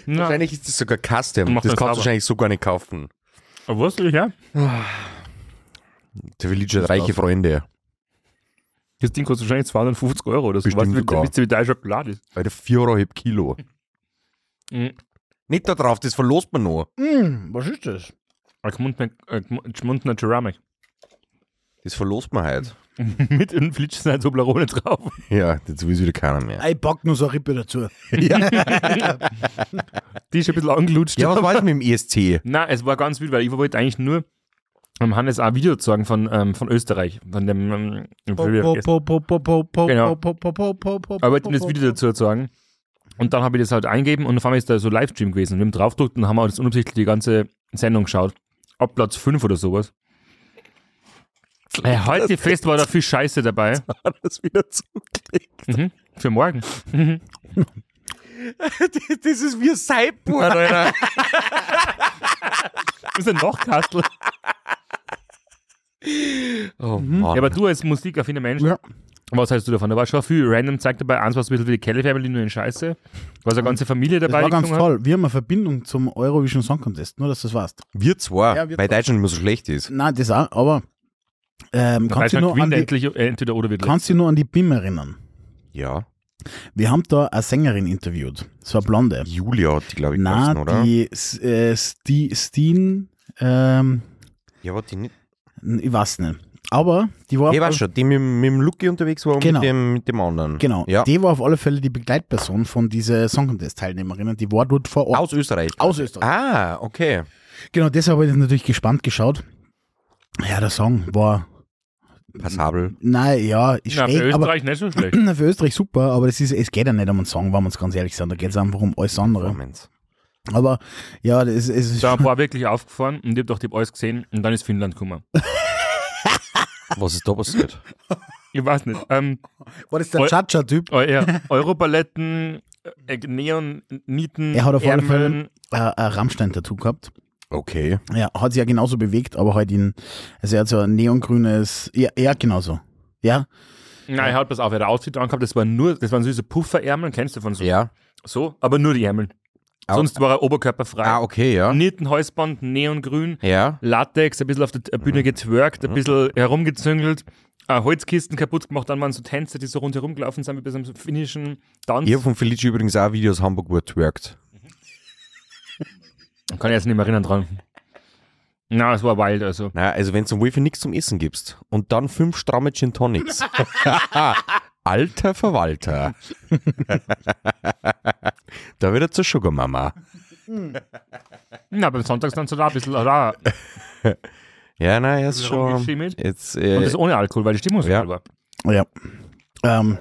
Na, Wahrscheinlich ist das sogar Custom. Das man kannst du wahrscheinlich so gar nicht kaufen. aber was soll ich her? Der Village hat reiche Freunde. Das Ding kostet wahrscheinlich 250 Euro oder so. Bestimmt Weißt du, ihr, wie teuer Schokolade ist? Bei der 4 Euro halb Kilo. Mhm. Nicht da drauf, das verlost man noch. Hm, was ist das? Ein Gmundner- Gm- Gmundner Ceramik. Das verlost man halt. Mit einem Flitschsein Toblerone drauf. Ja, das will wieder keiner mehr. Ich pack nur so eine Rippe dazu. Die ist ein bisschen angelutscht. Ja, was war das mit dem ESC? Nein, es war ganz wild, weil ich wollte eigentlich nur ähm, Hannes auch ein Video zeigen von, ähm, von Österreich. Von dem, ähm, Genau. Aber ich wollte ihm das Video dazu zeigen. Und dann habe ich das halt eingeben und auf einmal ist da so Livestream gewesen. Und wir haben draufgedrückt und haben auch das unabsichtlich die ganze Sendung geschaut. Ab Platz 5 oder sowas. Äh, heute fest war da viel Scheiße dabei. das wieder zugelegt. Mhm. Für morgen. Mhm. Das ist wie ein Cyborg. Das ist ein Nachkastel. Oh, Mhm. Ja, aber du als musikaffiner Mensch, Ja. was hältst du davon? Da war schon viel random Zeug dabei. Eins war ein bisschen wie die Kelly Family, nur in Scheiße. War so eine ganze Familie Das dabei. war die ganz gesungen hat. toll. Wir haben eine Verbindung zum Eurovision Song Contest, nur dass du das weißt. wir zwar, Ja, wir weil zwar. Deutschland immer so schlecht ist. Nein, das auch, aber ähm, kannst du nur an die, endlich äh, entweder oder wird kannst du nur an die BIM erinnern? Ja. Wir haben da eine Sängerin interviewt, so eine Blonde. Julia hat die, glaube ich, Na, geheißen, oder? die äh, Sti- Steen, ähm, Ja, war die nicht. ich weiß nicht. Aber die war Ich auf weiß schon, die mit, mit dem Lucky unterwegs war und Genau. mit, dem, mit dem anderen. Genau, Ja. die war auf alle Fälle die Begleitperson von dieser Song Contest Teilnehmerinnen. Die war dort vor Ort. Aus Österreich. Aus Österreich. Ah, okay. Genau, deshalb habe ich natürlich gespannt geschaut. Ja, der Song war, Passabel. nein, ja, ist Ja, für schräg, aber Österreich nicht so schlecht. Für Österreich super, aber das ist, es geht ja nicht um einen Song, wenn wir uns ganz ehrlich sind. Da geht es einfach um alles andere. Performance. Aber ja, das ist, es ist Da paar wirklich aufgefahren und ich hab doch die alles gesehen und dann ist Finnland gekommen. Was ist da passiert? Ich weiß nicht. Ähm, war das der Chacha-Typ? eu- ja, Europaletten, äh, Neon, Nieten, Er hat auf alle. Fälle äh, ein Rammstein-Tattoo gehabt. Okay. Ja, hat sich ja genauso bewegt, aber halt in, also er hat so ein neongrünes, ja, ja, genauso. Ja, Nein, er hat das auf, er hat Outfit angehabt, das waren nur, das waren so diese Pufferärmel, kennst du von so? Ja. So, aber nur die Ärmel. Au- Sonst war er oberkörperfrei. Ah, okay, ja. Nietenhalsband, neongrün, Ja. Latex, ein bisschen auf der Bühne getwerkt, ein bisschen herumgezüngelt, äh, Holzkisten kaputt gemacht, dann waren so Tänze, die so rundherum gelaufen sind, wie bei so einem finnischen Tanz. Ich habe von Felice übrigens auch ein Video aus Hamburg, wo er twerkt. Kann ich jetzt nicht mehr erinnern dran. Na, es war wild, also. Naja, also wenn du Wolfi nichts zum Essen gibst und dann fünf stramme Gin Tonics. Alter Verwalter. da wird er zur Sugar Mama. Na, beim Sonntagstanz hat er auch ein bisschen rar. Ja, nein, er ist Bisschen schon. Jetzt, Und äh, das ohne Alkohol, weil die Stimmung so Ja. war. ja. Ähm,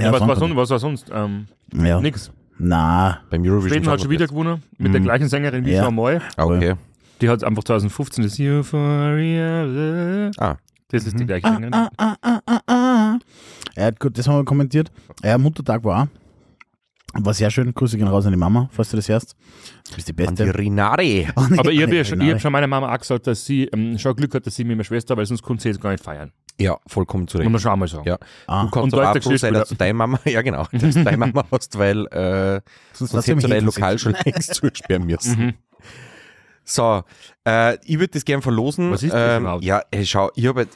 Ja, was, war sonst, was war sonst? Ähm, Ja. Nix. Na, beim Eurovision. Schweden hat schon wieder gewonnen, mit der gleichen Sängerin wie Ja. schon mal. Ah, okay. Die hat einfach 2015 das Euphoria. Ah. Das ist die gleiche Sängerin. ah, ah, ah, ah, ah. Er hat gut, das haben wir kommentiert. Ja, Muttertag war auch. War sehr schön. Grüße gehen raus an die Mama, falls du das hörst. Du bist die Und die Beste. Rinari. Aber ich habe ja schon, hab schon meiner Mama auch gesagt, dass sie ähm, schon Glück hat, dass sie mit meiner Schwester, weil sonst konnte sie jetzt gar nicht feiern. Ja, vollkommen zurecht. Muss man schon einmal sagen. Ja. Ah, Du kannst Und aber auch froh sein, dass du deine Mama, ja genau, dass du deine Mama hast, weil äh, sonst hättest du dein Lokal schon längst zusperren müssen. Mhm. So, äh, ich würde das gern verlosen. Was ist das ähm? Ja, ey, schau, ich habe,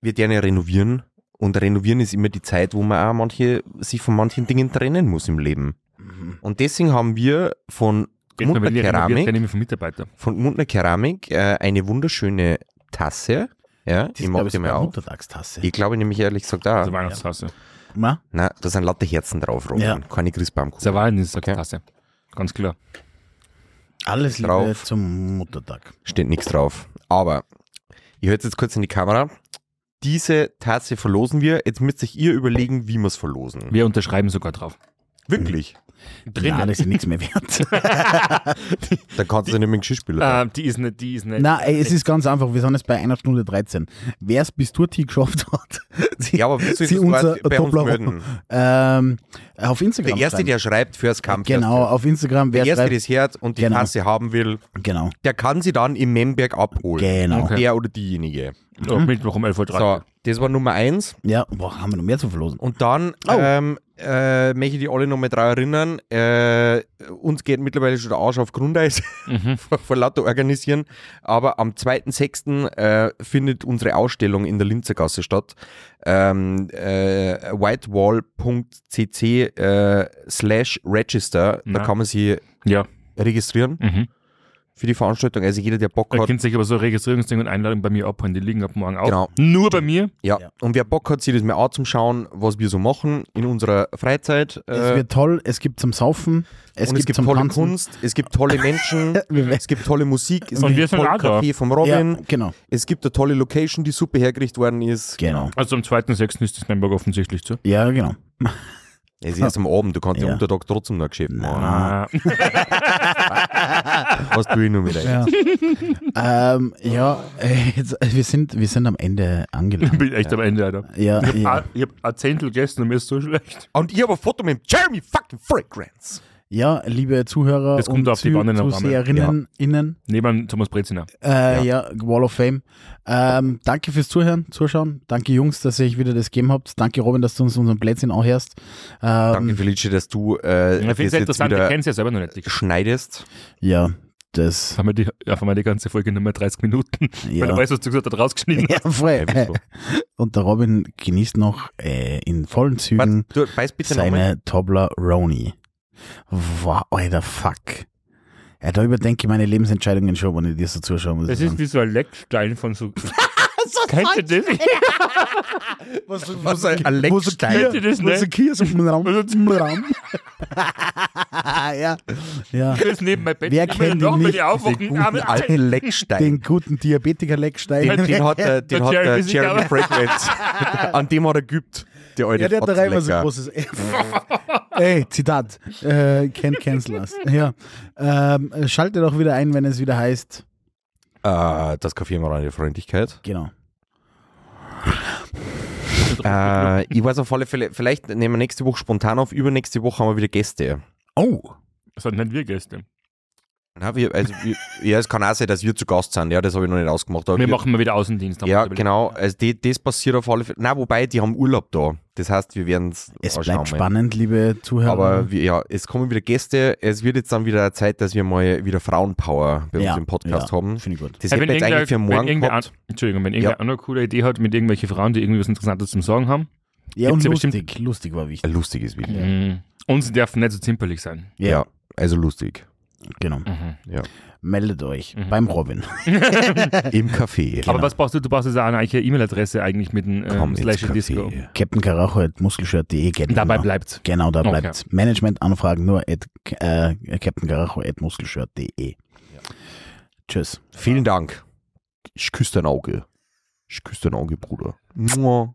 wir gerne renovieren und renovieren ist immer die Zeit, wo man auch manche, sich von manchen Dingen trennen muss im Leben. Mhm. Und deswegen haben wir von Jetzt mal, Mundner wenn ich renoviert, Keramik, Mitarbeiter. von Mundner Keramik äh, eine wunderschöne Tasse. Ja, Das ich mag die mal auf. Muttertagstasse. Ich glaube nämlich ehrlich gesagt auch. Also Weihnachtstasse. Na? Na, da sind lauter Herzen drauf, Robin. Ja. Keine eine Christbaumkuchen. Weihnachtstasse. Ganz klar. Alles Liebe Drauf. zum Muttertag. Steht nichts drauf. Aber, ich höre jetzt kurz in die Kamera. Diese Tasse verlosen wir. Jetzt müsst euch ihr überlegen, wie wir es verlosen. Wir unterschreiben sogar drauf. Wirklich? Drinnen. Nein, das ist nichts mehr wert. Dann kannst du nicht mit dem Geschirrspüler. Äh, die ist nicht, die ist nicht. Nein, ey, es ist ganz einfach. Wir sind jetzt bei einer Stunde 13. Wer es bis dorthin geschafft hat, sie, ja, aber sie das unser bei uns melden? ähm, auf Instagram. Der Erste, schreiben. der schreibt fürs Kampf. Genau, auf Instagram. Wer Der Erste, schreibt, der das hört und die Genau. Tasse haben will, genau, der kann sie dann im Memberg abholen. genau. Okay. Der oder diejenige. Ja, Mittwoch um 11.30 Uhr. So, das war Nummer eins. Ja, boah, haben wir noch mehr zu verlosen. Und dann Oh. ähm, äh, möchte ich die alle nochmal daran erinnern, äh, uns geht mittlerweile schon der Arsch auf Grundeis Mhm. vor, vor lauter organisieren, aber am 2.6. Äh, findet unsere Ausstellung in der Linzergasse statt. Ähm, äh, whitewall.cc äh, slash register, da Ja. kann man sich Ja. registrieren Mhm. Für die Veranstaltung. Also jeder, der Bock Ihr hat, könnt sich aber so Registrierungsding und Einladung bei mir abholen. Die liegen ab morgen auf. Genau. Nur bei mir. ja. Ja. und wer Bock hat, sich das mal anzuschauen, was wir so machen in unserer Freizeit. Es Äh, wird toll, es gibt zum Saufen, es und gibt, es gibt zum tolle Tanzen. Kunst, es gibt tolle Menschen, es gibt tolle Musik, es Und gibt wir sind tolle auch. Kaffee vom Ja, Robin, genau, es gibt eine tolle Location, die super hergerichtet worden ist. genau. Also am 2.6. ist das Nürnberg offensichtlich zu. Ja, genau. Es ist erst am Abend, du kannst ja, Ja. unter Tag trotzdem noch ein Geschäft machen. Was tue ich nur mit euch? Ja, ähm, ja äh, jetzt, äh, wir, sind, wir sind am Ende Ich angelangt. bin echt am Ende, Alter. Ja, Ich ja. habe hab ein Zehntel gegessen und mir ist so schlecht. Und ich habe ein Foto mit dem Jeremy fucking Fragrance. Ja, liebe Zuhörer Das kommt und auf die Zu-. Zuseherinnen, innen, Neben Thomas Breziner. äh, ja. Wall of Fame. Ähm, danke fürs Zuhören, Zuschauen. Danke Jungs, dass ihr euch wieder das gegeben habt. Danke Robin, dass du uns unseren Plätzchen anhörst. Ähm, Danke Felice, dass du äh, Ich finde das es jetzt wieder ja selber noch nicht. Ich schneidest. Ja, das. haben wir die, ja, haben wir die ganze Folge nur mal 30 Minuten. Weil Ja. du weißt, was du gesagt hast, rausgeschnitten. Ja, voll. Ja? Und der Robin genießt noch äh, in vollen Zügen Warte, du weißt bitte seine Tobleroni. Wow, alter Fuck. Ja, da überdenke ich meine Lebensentscheidungen schon, wenn ich dir so zuschaue. muss Das ist wie so ein Leckstein von so. Kennt ihr das? was, Was, ein- ein Leckstein? Kennt ihr das Was nicht? ein Kier so im Raum. Ja, ja. Das neben mein Bett. Wer kennt wenn nicht? Den guten alten Leckstein. Den guten Diabetiker-Leckstein. Den, den hat, der, den Der hat der Jeremy Fragrance. An dem hat er geübt. Der alte Ja, der hat da immer so großes. Ey, Zitat. Äh, Cancelers. Ja. Ähm, schaltet auch wieder ein, wenn es wieder heißt. Äh, das Café Morane Freundlichkeit. Genau. Äh, ich weiß auf alle Fälle, vielleicht nehmen wir nächste Woche spontan auf, übernächste Woche haben wir wieder Gäste. Oh. Das sind nicht wir Gäste. Ja, wir, also, wir, ja, es kann auch sein, dass wir zu Gast sind, ja, das habe ich noch nicht ausgemacht. Aber Wir machen mal wieder Außendienst. wir Ja, genau. Also die, das passiert auf alle Fälle. Na, wobei, die haben Urlaub da. Das heißt, wir werden Es es bleibt spannend, liebe Zuhörer. Aber wir, ja, es kommen wieder Gäste. Es wird jetzt dann wieder Zeit, dass wir mal wieder Frauenpower bei Ja, uns im Podcast ja. haben. Finde ich gut. Das Hey, hätten wir jetzt eigentlich für wenn morgen gehabt. Entschuldigung, wenn irgendwer Ja. eine coole Idee hat mit irgendwelchen Frauen, die irgendwie was Interessantes zum Sagen haben. Ja, und ja lustig. Lustig war wichtig. Ein lustiges Video. Mhm. Und sie dürfen nicht so zimperlich sein. Ja. also lustig. Genau. Mhm. Ja. Meldet euch Mhm. beim Robin. Im Café. Aber was brauchst du? Du brauchst jetzt eine eigene E-Mail-Adresse eigentlich mit dem Komm ähm, Slash. Disco. Captain Karacho at muskelshirt.de. geht Dabei immer. bleibt's. Genau, da Okay. bleibt Management-Anfragen nur at äh, captainkaracho.muskelshirt.de. Tschüss. Vielen Dank. Ich küsse dein Auge. Ich küsse dein Auge, Bruder. Mua.